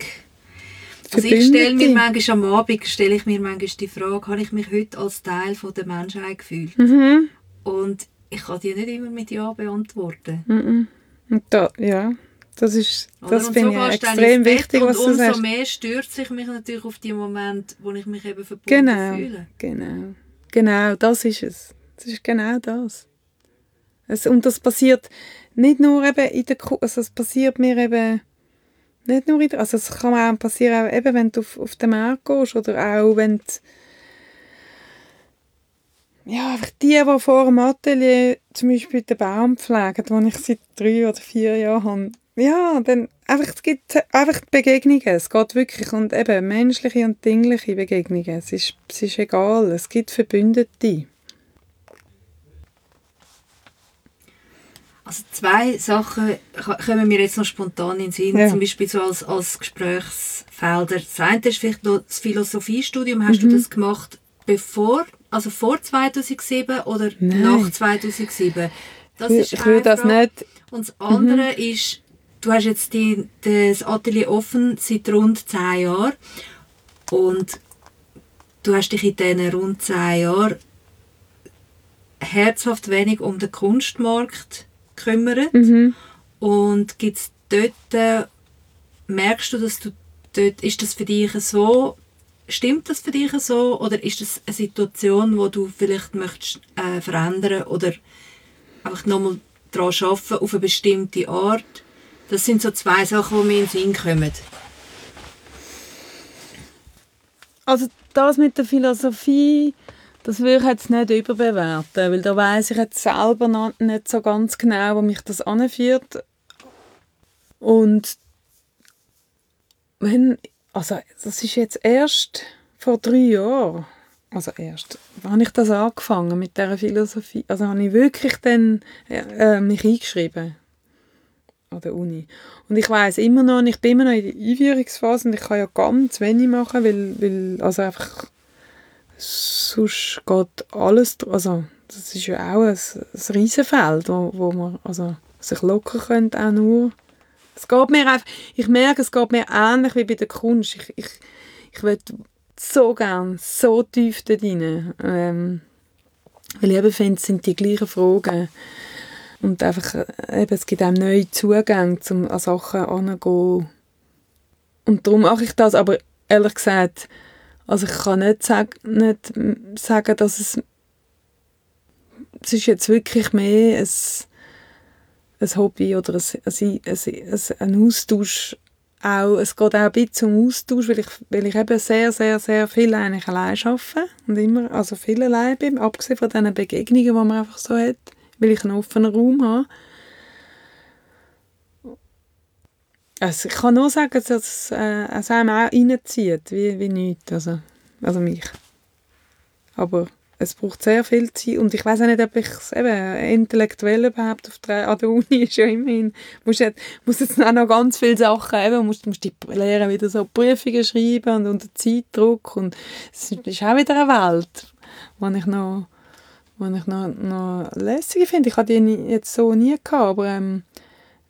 also ich stelle mir manchmal am Abend stelle ich mir manchmal die Frage, habe ich mich heute als Teil von der Menschheit gefühlt? Mhm. Und ich kann die nicht immer mit Ja beantworten. Mhm. Und da, ja, das ist, das finde so ich extrem wichtig, was du sagst. umso mehr stört sich mich natürlich auf die Momente, wo ich mich eben verbunden genau, fühle. Genau, genau, das ist es. Das ist genau das. Es, und das passiert nicht nur eben in der, also es passiert mir eben nicht nur in der, also es kann auch passieren, eben wenn du auf, auf den Markt gehst oder auch wenn du, ja, die, die vor dem Atelier zum Beispiel den Baum pflegen, den ich seit drei oder vier Jahren habe, ja, dann einfach, es gibt einfach Begegnungen, es geht wirklich, und eben menschliche und dingliche Begegnungen, es ist, es ist egal, es gibt Verbündete. Also zwei Sachen kommen mir jetzt noch spontan in den Sinn, ja. zum Beispiel so als, als Gesprächsfelder. Das eine ist vielleicht noch das Philosophiestudium. Hast mhm. du das gemacht bevor, also vor 2007 oder Nein. nach 2007? Das ich, ist ich will das nicht. Und das andere mhm. ist, du hast jetzt die, das Atelier offen seit rund zehn Jahren und du hast dich in diesen rund zehn Jahren herzhaft wenig um den Kunstmarkt kümmert. Mhm. Und gibt's dort, äh, merkst du, dass du dort, ist das für dich so, stimmt das für dich so oder ist das eine Situation, wo du vielleicht möchtest äh, verändern oder einfach nochmal daran arbeiten auf eine bestimmte Art? Das sind so zwei Sachen, die mir in den Sinn kommen. Also das mit der Philosophie das würde ich jetzt nicht überbewerten, weil da weiß ich jetzt selber noch nicht so ganz genau, wo mich das anführt. Und wenn, also das ist jetzt erst vor drei Jahren, also erst, habe ich das angefangen mit der Philosophie, also habe ich wirklich dann äh, mich eingeschrieben an der Uni. Und ich weiß immer noch, ich bin immer noch in der Einführungsphase und ich kann ja ganz wenig machen, weil, weil also einfach sonst geht alles, also das ist ja auch ein, ein Riesenfeld, wo, wo man also sich locker könnte auch nur es geht mir einfach, ich merke, es geht mir ähnlich wie bei der Kunst. Ich, ich, ich will so gern, so tief da rein. Ähm, weil ich eben finde, es sind die gleichen Fragen. Und einfach, äh, eben, es gibt einem neue Zugänge, um an Sachen anzugehen. Und darum mache ich das, aber ehrlich gesagt, also ich kann nicht, sag, nicht sagen, dass es es ist jetzt wirklich mehr ein, ein Hobby oder ein, ein, ein, ein Austausch auch, es geht auch ein bisschen um Austausch, weil ich, weil ich eben sehr, sehr, sehr viel eigentlich allein arbeite und immer, also viel allein bin, abgesehen von diesen Begegnungen, die man einfach so hat, weil ich einen offenen Raum habe. Also ich kann nur sagen, dass es, äh, es einem auch reinzieht, wie, wie nichts, also, also mich. Aber es braucht sehr viel Zeit und ich weiß auch nicht, ob ich es eben intellektuell überhaupt auf der, an der Uni ist ja immerhin, musst jetzt, musst jetzt auch noch ganz viele Sachen eben, musst, musst die lernen, wieder so Prüfungen schreiben und unter Zeitdruck und es ist auch wieder eine Welt, wo ich noch, wo ich noch, noch lässig finde. Ich hatte die jetzt so nie gehabt, aber ähm,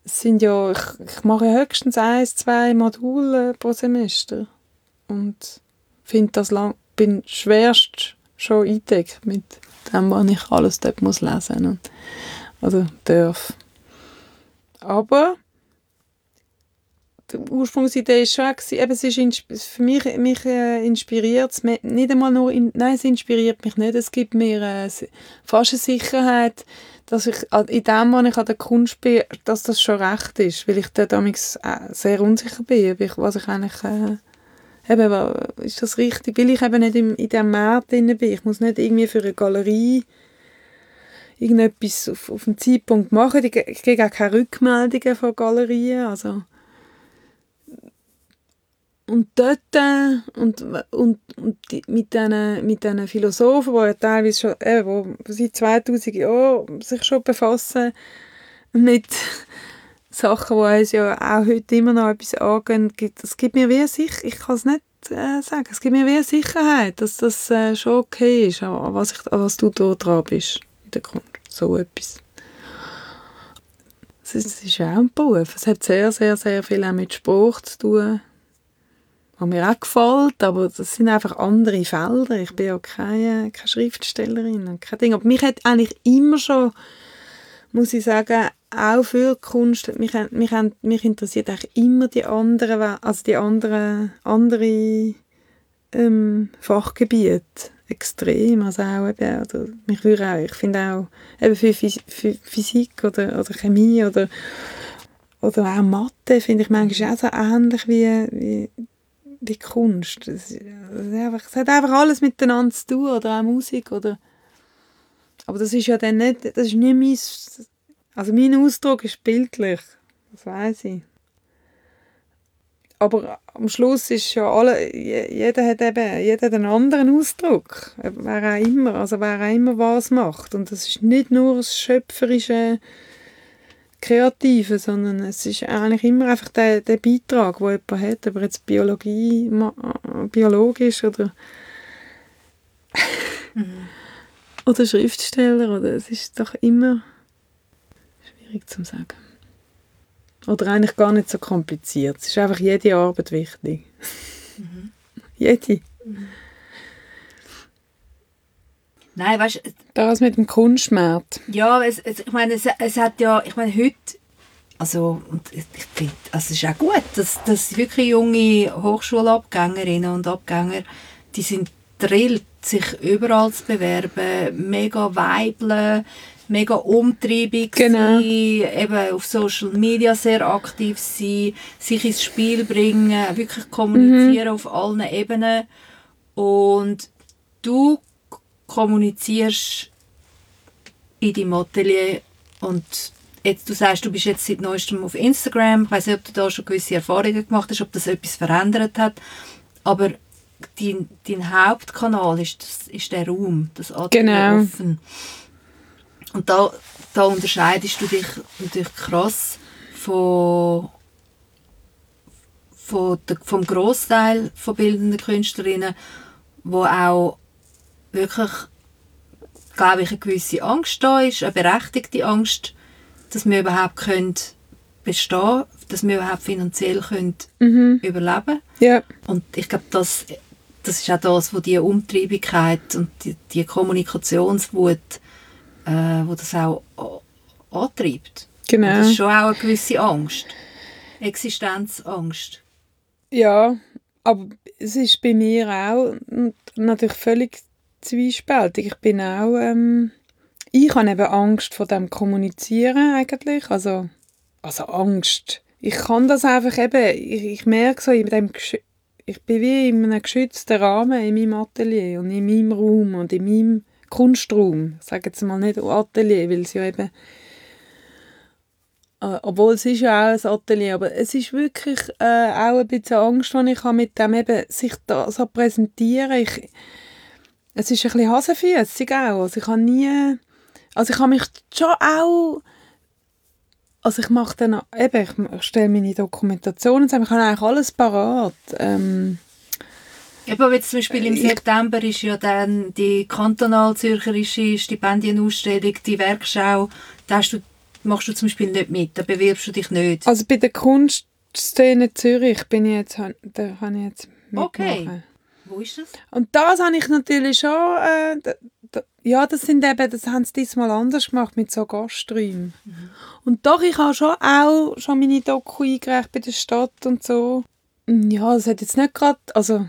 sind ja, ich, ich mache höchstens eins, zwei Module pro Semester und finde das lang, bin schwerst schon eingedeckt mit dem, was ich alles dort muss lesen und also darf. Aber die Ursprungsidee war schon, gewesen, eben, es ist für mich, mich äh, inspiriert es nicht einmal nur, in, nein, es inspiriert mich nicht, es gibt mir äh, fast eine Sicherheit, dass ich in dem, was ich an der Kunst bin, dass das schon recht ist, weil ich da damals äh, sehr unsicher bin, was ich eigentlich, äh, eben, ist das richtig, weil ich eben nicht im, in diesem Markt drin bin. Ich muss nicht irgendwie für eine Galerie irgendetwas auf, auf einen Zeitpunkt machen. Ich, ich kriege auch keine Rückmeldungen von Galerien, also und dort äh, und, und, und mit diesen mit Philosophen, die ja teilweise schon äh, wo seit 2000 Jahren sich schon befassen mit Sachen, die uns ja auch heute immer noch etwas angehen, es gibt mir wie sich, ich kann es nicht äh, sagen, es gibt mir wie Sicherheit, dass das äh, schon okay ist, an was, ich, an was du da dran bist in der Kunst, so etwas. Es ist, ist auch ein Beruf, es hat sehr, sehr, sehr viel auch mit Sport zu tun, was mir auch gefällt, aber das sind einfach andere Felder. Ich bin ja keine, keine Schriftstellerin und kein Ding. Aber mich hat eigentlich immer schon, muss ich sagen, auch für Kunst, mich, mich, mich interessiert eigentlich immer die anderen, also die anderen, andere ähm, Fachgebiete extrem, also auch eben, oder mich würde auch, ich finde auch eben für, für Physik oder, oder Chemie oder, oder auch Mathe finde ich manchmal auch so ähnlich wie, wie wie Kunst. Es, einfach, es hat einfach alles miteinander zu tun, oder auch Musik, oder... Aber das ist ja dann nicht, das ist nicht mein... Also mein Ausdruck ist bildlich, das weiß ich. Aber am Schluss ist ja alle, jeder hat eben, jeder hat einen anderen Ausdruck, wer auch immer, also wer auch immer was macht. Und das ist nicht nur das schöpferische Kreative, sondern es ist eigentlich immer einfach der, der Beitrag, den jemand hat, ob er jetzt Biologie, biologisch oder mhm. oder Schriftsteller oder es ist doch immer schwierig zu sagen. Oder eigentlich gar nicht so kompliziert. Es ist einfach jede Arbeit wichtig. Mhm. jede. Mhm. Nein, weißt du... Das mit dem Kunstmarkt. Ja, es, es, ich meine, es, es hat ja... Ich meine, heute... Also, und ich finde, also es ist auch gut, dass, dass wirklich junge Hochschulabgängerinnen und Abgänger, die sind drillt, sich überall zu bewerben, mega weibeln, mega umtriebig genau. sein, eben auf Social Media sehr aktiv sein, sich ins Spiel bringen, wirklich kommunizieren mhm. auf allen Ebenen. Und du kommunizierst in deinem Atelier und jetzt, du sagst, du bist jetzt seit neuestem auf Instagram. Ich weiß nicht, ob du da schon gewisse Erfahrungen gemacht hast, ob das etwas verändert hat. Aber dein, dein Hauptkanal ist, das, ist der Raum, das Atelier genau. offen. Und da, da unterscheidest du dich natürlich krass von, von der, vom Großteil von bildenden Künstlerinnen, wo auch wirklich, glaube ich, eine gewisse Angst da ist, eine berechtigte Angst, dass wir überhaupt können bestehen dass wir überhaupt finanziell können mhm. überleben ja. Und ich glaube, das, das ist auch das, wo die Umtriebigkeit und die, die Kommunikationswut, äh, wo das auch antreibt. Genau. Und das ist schon auch eine gewisse Angst. Existenzangst. Ja, aber es ist bei mir auch natürlich völlig zwiespältig. Ich bin auch, ähm, ich habe eben Angst vor dem Kommunizieren eigentlich, also, also Angst. Ich kann das einfach eben, ich, ich merke so in dem, ich bin wie in einem geschützten Rahmen in meinem Atelier und in meinem Raum und in meinem Kunstraum. Ich sage jetzt mal nicht Atelier, weil es ja eben äh, obwohl es ist ja auch ein Atelier, aber es ist wirklich äh, auch ein bisschen Angst, die ich habe mit dem eben sich da so präsentieren. Ich, es ist ein bisschen hasenfüssig auch. Also ich habe nie, also ich habe mich schon auch, also ich mache dann, eben, ich stelle meine Dokumentationen zusammen, ich habe eigentlich alles parat. Ähm, Eben, jetzt zum Beispiel im ich, September ist ja dann die kantonal-zürcherische Stipendienausstellung, die Werkschau, da du, machst du zum Beispiel nicht mit, da bewirbst du dich nicht. Also bei der Kunstszene Zürich bin ich jetzt, da habe ich jetzt mitmachen. Okay. Wo ist das? Und das habe ich natürlich schon, äh, ja, das sind eben, das haben sie diesmal anders gemacht mit so Gasträumen. Mhm. Und doch, ich habe schon auch schon meine Doku eingereicht bei der Stadt und so. Ja, das hat jetzt nicht gerade, also,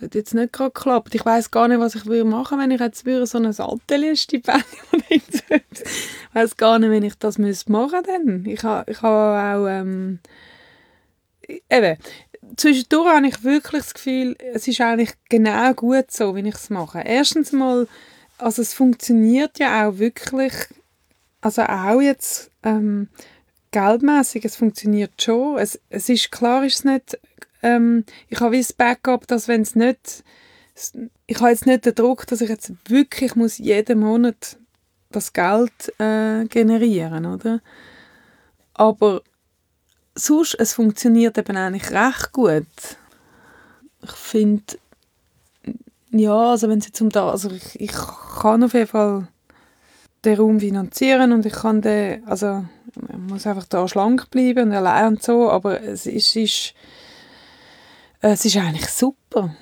hat jetzt nicht gerade geklappt. Ich weiß gar nicht, was ich würde machen, wenn ich jetzt würde so ein Atelierstipendium Ich weiß gar nicht, wenn ich das müsste machen dann. Ich habe, ich habe auch, ähm, eben, zwischendurch habe ich wirklich das Gefühl, es ist eigentlich genau gut so, wie ich es mache. Erstens mal, also es funktioniert ja auch wirklich, also auch jetzt ähm, geldmäßig, es funktioniert schon. Es, es ist klar, ist es nicht, ähm, ich habe wie das Backup, dass wenn es nicht, ich habe jetzt nicht den Druck, dass ich jetzt wirklich muss jeden Monat das Geld äh, generieren, oder? Aber sonst, es funktioniert eben eigentlich recht gut. Ich finde, ja, also wenn es jetzt um da, also ich, ich kann auf jeden Fall den Raum finanzieren und ich kann den, also man muss einfach da schlank bleiben und allein und so, aber es ist, ist es ist eigentlich super.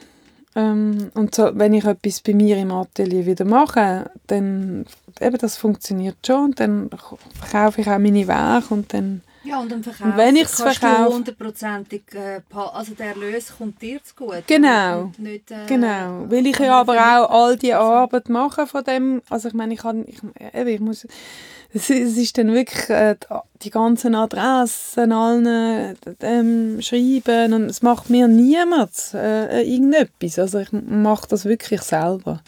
Ähm, und so, wenn ich etwas bei mir im Atelier wieder mache, dann eben das funktioniert schon und dann verkaufe ich auch meine Werke und dann ja, und dann verkaufst wenn ich es verkaufe, hundertprozentig, äh, also der Erlös kommt dir zu gut. Genau, nicht, äh, genau. Weil ich ja aber auch all die Arbeit mache von dem, also ich meine, ich kann, ich, ich muss, es, es ist dann wirklich äh, die ganzen Adressen allen ähm, schreiben und es macht mir niemand äh, irgendetwas, also ich mache das wirklich selber.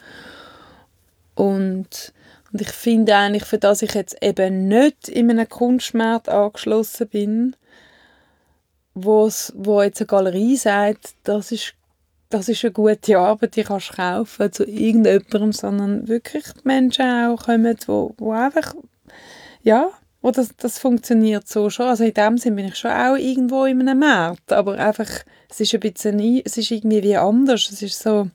Und und ich finde eigentlich, für das ich jetzt eben nicht in einem Kunstmarkt angeschlossen bin, wo jetzt eine Galerie sagt, das ist, das ist eine gute Arbeit, die kannst du kaufen zu irgendjemandem, sondern wirklich Menschen auch kommen, wo, wo einfach, ja, Oh, das, das funktioniert so schon. Also in dem Sinn bin ich schon auch irgendwo in einem Markt, aber einfach, es ist ein bisschen, es ist irgendwie wie anders. Es ist so,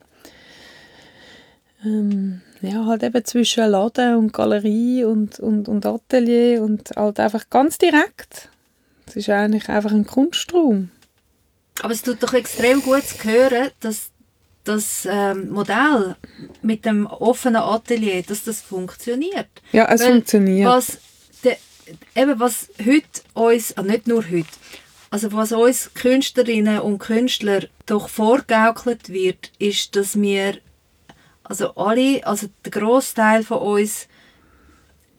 ähm, ja, halt eben zwischen Laden und Galerie und, und, und Atelier und halt einfach ganz direkt. Es ist eigentlich einfach ein Kunstraum. Aber es tut doch extrem gut zu hören, dass das ähm, Modell mit dem offenen Atelier, dass das funktioniert. Ja, es Weil funktioniert. Was, de, eben was heute uns, ah, nicht nur heute, also was uns Künstlerinnen und Künstler doch vorgaukelt wird, ist, dass wir, also alle, also der Großteil von uns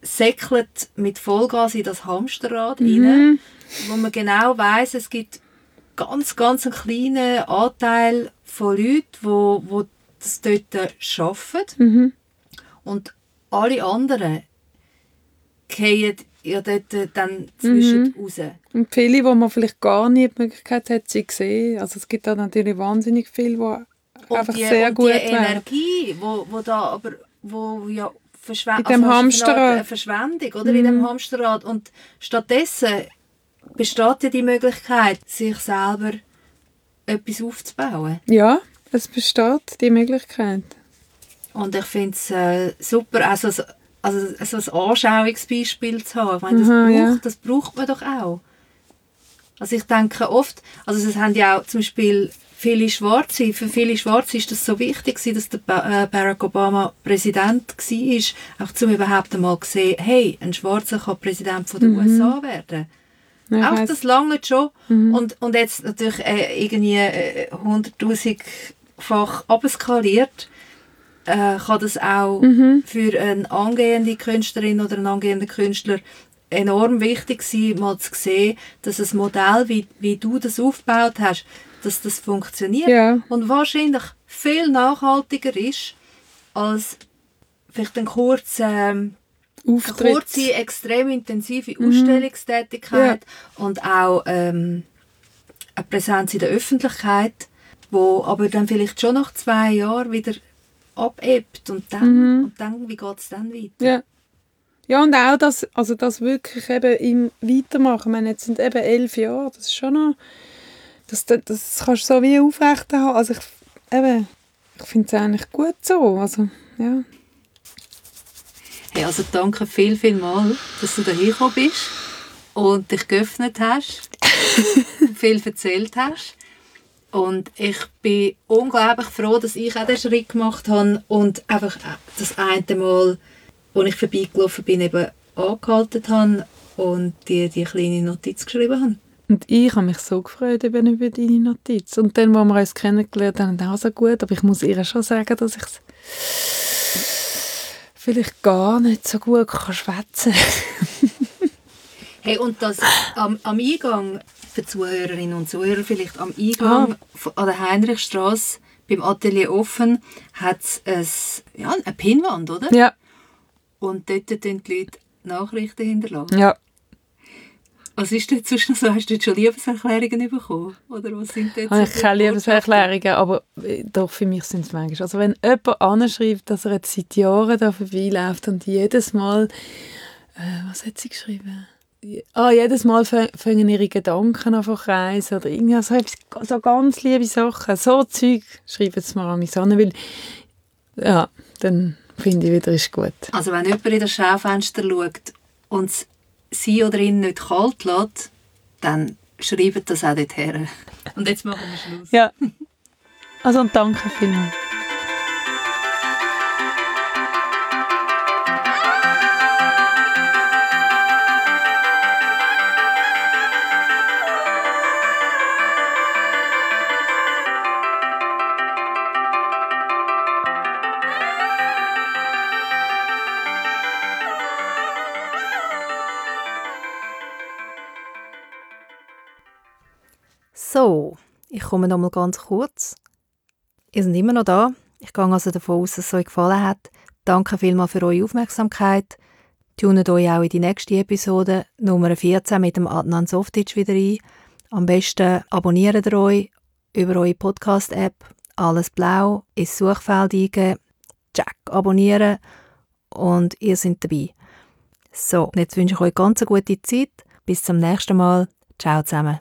säckelt mit Vollgas in das Hamsterrad rein, wo man genau weiß, es gibt ganz, ganz einen kleinen Anteil von Leuten, wo, wo das dort arbeiten. Und alle anderen fallen ja dort dann zwischen raus. Und viele, wo man vielleicht gar nie die Möglichkeit hat, sie zu sehen. Also es gibt da natürlich wahnsinnig viele, die einfach die, sehr gut die. Energie, wo, wo da aber wo ja verschwen In dem also Hamsterrad. Eine Verschwendung oder in dem Hamsterrad und stattdessen besteht ja die Möglichkeit, sich selber etwas aufzubauen. Ja, es besteht die Möglichkeit. Und ich finde es äh, super, also, so- also so ein Anschauungsbeispiel zu haben. Ich meine, das, Aha, braucht, ja. das braucht man doch auch. Also ich denke oft, also es haben ja auch zum Beispiel viele Schwarze, für viele Schwarze ist das so wichtig dass der äh, Barack Obama Präsident war, auch zum überhaupt einmal zu sehen, hey, ein Schwarzer kann Präsident von den USA werden. Ja, Auch das lange schon. Und, und jetzt natürlich äh, irgendwie äh, 100'000-fach abskaliert, äh, kann das auch für eine angehende Künstlerin oder einen angehenden Künstler enorm wichtig sein, mal zu sehen, dass ein Modell, wie, wie du das aufgebaut hast, dass das funktioniert Ja. und wahrscheinlich viel nachhaltiger ist als vielleicht ein kurzer ähm, eine Auftritt. kurze, extrem intensive Ausstellungstätigkeit und auch ähm, eine Präsenz in der Öffentlichkeit, wo aber dann vielleicht schon nach zwei Jahren wieder abebbt und dann, und dann wie geht es dann weiter? Ja. Ja, und auch das, also das wirklich eben im Weitermachen. Ich meine, jetzt sind eben elf Jahre, das ist schon noch, das, das, kannst du so wie aufrechterhalten. Also ich, ich finde es eigentlich gut so, also, ja. Hey, also danke viel, viel mal, dass du da gekommen bist und dich geöffnet hast, viel erzählt hast. Und ich bin unglaublich froh, dass ich auch den Schritt gemacht habe und einfach das eine Mal, als ich vorbeigelaufen bin, eben angehalten habe und die, die kleine Notiz geschrieben habe. Und ich habe mich so gefreut eben über deine Notiz. Und dann, wo wir uns kennengelernt haben, auch so gut, aber ich muss ihr schon sagen, dass ich vielleicht gar nicht so gut kann schwätzen Hey, und das am, am Eingang, für Zuhörerinnen und Zuhörer vielleicht, am Eingang von- an der Heinrichstraße beim Atelier offen hat es ein, ja, eine Pinnwand, oder? Ja, Und dort tun die Leute Nachrichten hinterlassen. ja. Was ist dort sonst noch so? Hast du schon Liebeserklärungen bekommen? Oder was sind Habe so ich keine? Liebeserklärungen, aber äh, doch für mich sind es manchmal. Also wenn jemand anschreibt, dass er jetzt seit Jahren da vorbeiläuft und jedes Mal, äh, was hat sie geschrieben? Ah, jedes Mal fangen ihre Gedanken an zu kreisen oder so, so ganz liebe Sachen. So Zeug schreiben sie mir an mich an, weil ja, dann finde ich wieder, ist gut. Also wenn jemand in das Schaufenster schaut und es sie oder ihn nicht kalt lässt, dann schreibt das auch dort her. Und jetzt machen wir Schluss. Ja. Also und danke vielmals. Komme noch mal ganz kurz. Ihr seid immer noch da. Ich gehe also davon aus, dass es euch gefallen hat. Danke vielmals für eure Aufmerksamkeit. Tunet euch auch in die nächste Episode, Nummer 14, mit dem Adnan Softic wieder ein. Am besten abonniert ihr euch über eure Podcast-App. Alles blau, ins Suchfeld eingeben, Jack abonnieren und ihr seid dabei. So, jetzt wünsche ich euch ganz eine gute Zeit. Bis zum nächsten Mal. Ciao zusammen.